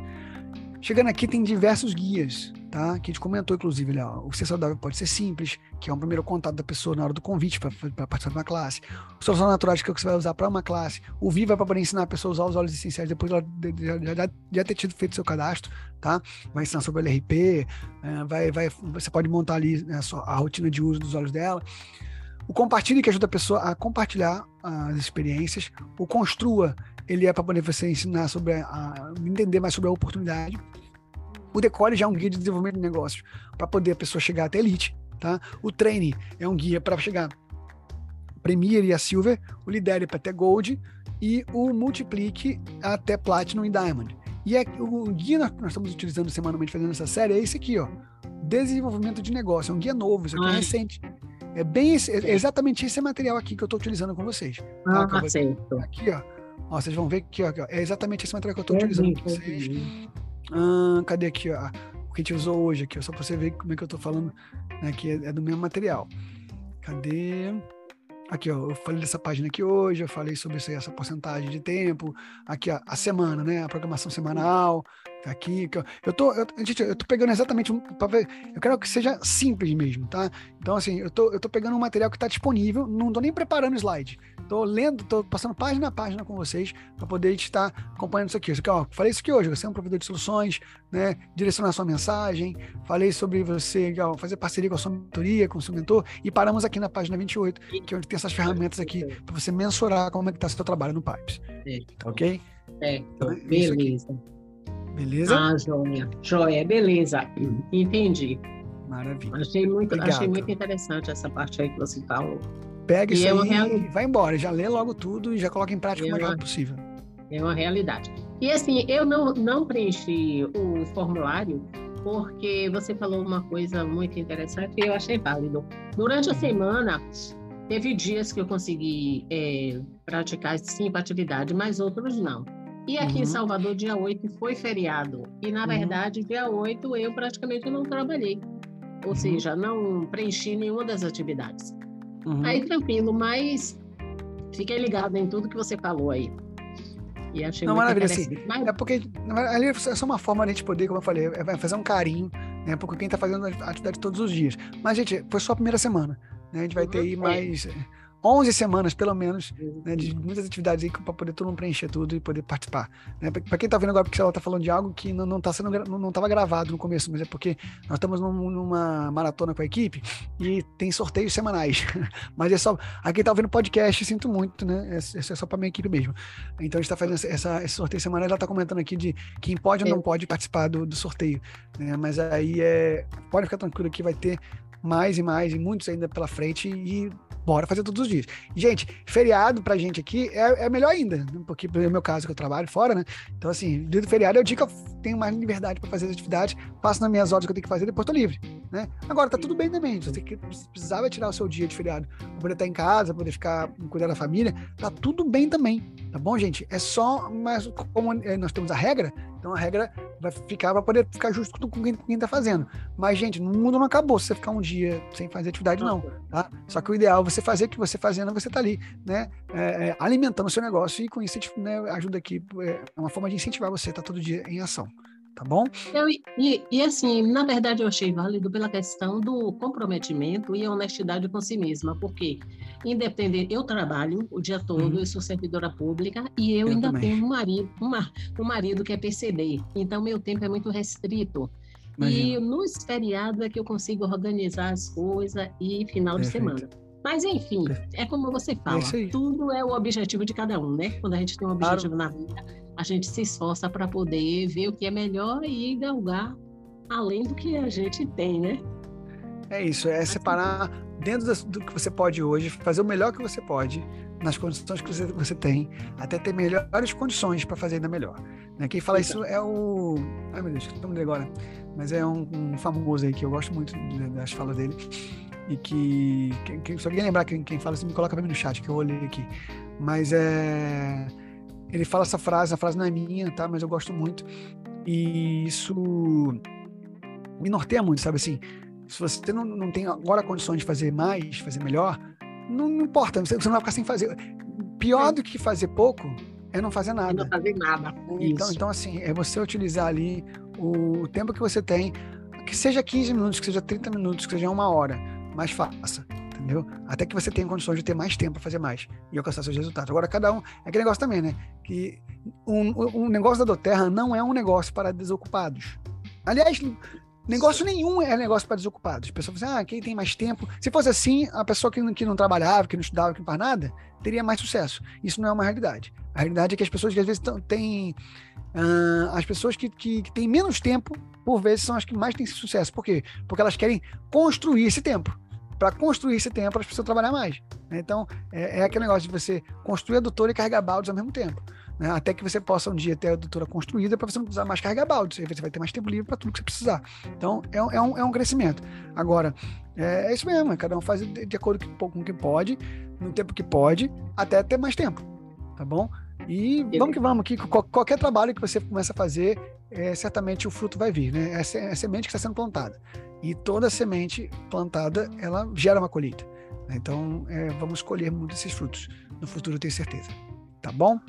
Chegando aqui tem diversos guias, tá? Que a gente comentou, inclusive, ali, ó, o ser saudável pode ser simples, que é um primeiro contato da pessoa na hora do convite para participar de uma classe. O solução naturais, que é o que você vai usar para uma classe. O Viva é para poder ensinar a pessoa a usar os óleos essenciais depois de já, já, ter tido feito seu cadastro, tá? Vai ensinar sobre o LRP, é, vai, vai, você pode montar ali né, a, rotina de uso dos óleos dela. O compartilhe, que ajuda a pessoa a compartilhar as experiências. O construa, ele é para poder você ensinar sobre a, a, entender mais sobre a oportunidade. O Decore já é um guia de desenvolvimento de negócios para poder a pessoa chegar até elite, tá? O Traine é um guia para chegar Premier e a Silver, o Lidere para até Gold e o Multiplique até Platinum e Diamond. E é, o guia que nós estamos utilizando semanalmente fazendo essa série é esse aqui, ó. Desenvolvimento de negócio. É um guia novo, isso aqui é recente. É bem esse, é exatamente esse material aqui que eu estou utilizando com vocês. Tá? Ah, certo. Aqui, ó. Ó. Vocês vão ver que ó, é exatamente esse material que eu estou utilizando com vocês. Ah, cadê aqui, ó? O que a gente usou hoje aqui, ó, só para você ver como é que eu estou falando, né, que é, é do mesmo material. Cadê? Aqui, ó, eu falei dessa página aqui hoje, eu falei sobre isso aí, essa porcentagem de tempo. Aqui, ó, a semana, né? A programação semanal. Tá aqui. Eu tô, eu, gente, eu tô pegando exatamente para ver. Eu quero que seja simples mesmo, tá? Então, assim, eu tô, eu tô pegando um material que está disponível, não tô nem preparando slide. Tô lendo, tô passando página a página com vocês para poder estar acompanhando isso aqui. Isso aqui ó, falei isso aqui hoje, você é um provedor de soluções, né? Direcionar sua mensagem, falei sobre você ó, fazer parceria com a sua mentoria, com o seu mentor, e paramos aqui na página 28, que é onde tem essas ferramentas aqui para você mensurar como é que está seu trabalho no Pipes. Tá ok? É, então, beleza. Beleza? Ah, joia. Joia, beleza. Entendi. Maravilha. Achei muito, achei muito interessante essa parte aí que você falou. Pega e isso é aí real... e vai embora. Já lê logo tudo e já coloca em prática é o mais rápido possível. É uma realidade. E assim, eu não, não preenchi o formulário porque você falou uma coisa muito interessante e eu achei válido. Durante a uhum. semana, teve dias que eu consegui é, praticar cinco atividades, mas outros não. E aqui uhum. em Salvador, dia 8 foi feriado. E, na uhum. verdade, dia 8 eu praticamente não trabalhei. Ou uhum. seja, não preenchi nenhuma das atividades. Uhum. Aí tranquilo, mas fiquei ligado em tudo que você falou aí. E achei Não, maravilha, assim. Mas... É porque ali é só uma forma de a gente poder, como eu falei, é fazer um carinho, né? Porque quem tá fazendo a atividade todos os dias. Mas, gente, foi só a primeira semana. Né? A gente vai ter aí uhum. mais. É 11 semanas, pelo menos, né, de muitas atividades aí para poder todo mundo preencher tudo e poder participar. Né? Para quem está vendo agora, porque ela está falando de algo que não, não tá sendo não estava gravado no começo, mas é porque nós estamos num, numa maratona com a equipe e tem sorteios semanais. <laughs> mas é só. A quem está ouvindo podcast, sinto muito, né? É, é só para minha equipe mesmo. Então a gente está fazendo essa, esse sorteio semanal, ela está comentando aqui de quem pode ou não pode participar do, do sorteio. Né? Mas aí é. Pode ficar tranquilo que vai ter mais e mais, e muitos ainda pela frente, e bora fazer todos os dias. Gente, feriado pra gente aqui é, é melhor ainda, né? porque no meu caso que eu trabalho fora, né? Então, assim, dia do feriado é o dia que eu tenho mais liberdade para fazer as atividades, faço nas minhas horas que eu tenho que fazer, depois tô livre, né? Agora, tá tudo bem também, você precisava tirar o seu dia de feriado pra poder estar em casa, pra poder ficar, cuidar da família, tá tudo bem também, tá bom, gente? É só, mas como é, nós temos a regra, então a regra vai ficar para poder ficar justo com quem, com quem tá fazendo. Mas, gente, no mundo não acabou se você ficar um dia sem fazer atividade, não, tá? Só que o ideal é você fazer o que você fazendo, você tá ali, né? É, é, alimentando o seu negócio e com isso né, ajuda aqui, é uma forma de incentivar você a estar tá todo dia em ação tá bom? Eu, e, e, assim, na verdade eu achei válido pela questão do comprometimento e honestidade com si mesma, porque independente, eu trabalho o dia todo, uhum. eu sou servidora pública e eu, eu ainda também. tenho um marido, uma, um marido que é PCD, então meu tempo é muito restrito. Imagina. E nos feriados é que eu consigo organizar as coisas e final Perfeito. de semana. Mas enfim, é como você fala, é tudo é o objetivo de cada um, né? Quando a gente tem um objetivo claro. na vida, a gente se esforça para poder ver o que é melhor e galgar além do que a gente tem, né? É isso, é separar dentro do que você pode hoje, fazer o melhor que você pode nas condições que você, você tem, até ter melhores condições para fazer ainda melhor. Né? Quem fala isso é o. Ai meu Deus, não me agora. Mas é um, um, famoso aí que eu gosto muito das falas dele. E que. que se alguém lembrar quem, quem fala, você me coloca para mim no chat, que eu olhei aqui. Mas é. Ele fala essa frase, a frase não é minha, tá? Mas eu gosto muito. E isso me norteia muito, sabe assim? Se você não, não tem agora condições de fazer mais, fazer melhor, não, não importa, você, não vai ficar sem fazer. Pior do que fazer pouco é não fazer nada. não fazer nada. Então, então, assim, é você utilizar ali o tempo que você tem, que seja 15 minutos, que seja 30 minutos, que seja uma hora, mas faça, entendeu? Até que você tenha condições de ter mais tempo para fazer mais e alcançar seus resultados. Agora, cada um. É aquele negócio também, né? Que um, um negócio da Doterra não é um negócio para desocupados. Aliás, Negócio nenhum é negócio para desocupados. As pessoas falam assim, ah, quem tem mais tempo. Se fosse assim, a pessoa que, que não trabalhava, que não estudava, que não faz nada, teria mais sucesso. Isso não é uma realidade. A realidade é que as pessoas que às vezes têm. Uh, as pessoas que, que, que, têm menos tempo, por vezes, são as que mais têm sucesso. Por quê? Porque elas querem construir esse tempo. Para construir esse tempo, elas precisam trabalhar mais. Então, é, é aquele negócio de você construir a doutora e carregar baldes ao mesmo tempo né? até que você possa um dia ter a doutora construída para você não precisar mais carregar balde, aí você vai ter mais tempo livre para tudo que você precisar. Então, é, é, um, é um crescimento. Agora, é, é isso mesmo, é cada um faz de, de acordo com o que pode, no tempo que pode, até ter mais tempo, tá bom? E vamos que vamos, que qualquer trabalho que você começa a fazer, é, certamente o fruto vai vir, né? É a é semente que está sendo plantada. E toda semente plantada, ela gera uma colheita. Então, é, vamos colher muitos desses frutos. No futuro, eu tenho certeza. Tá bom?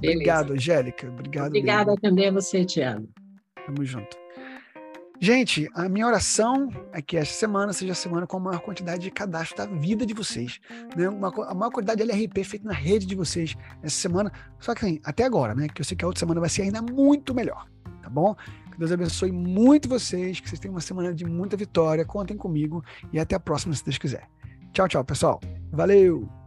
Beleza. Obrigado, Angélica. Obrigado. Obrigada mesmo. também a você, Tiago. Tamo junto. Gente, a minha oração é que essa semana seja a semana com a maior quantidade de cadastro da vida de vocês. Né? Uma, a maior quantidade de LRP feita na rede de vocês essa semana. Só que assim, até agora, né? Que eu sei que a outra semana vai ser ainda muito melhor. Tá bom? Que Deus abençoe muito vocês, que vocês tenham uma semana de muita vitória. Contem comigo e até a próxima, se Deus quiser. Tchau, tchau, pessoal. Valeu!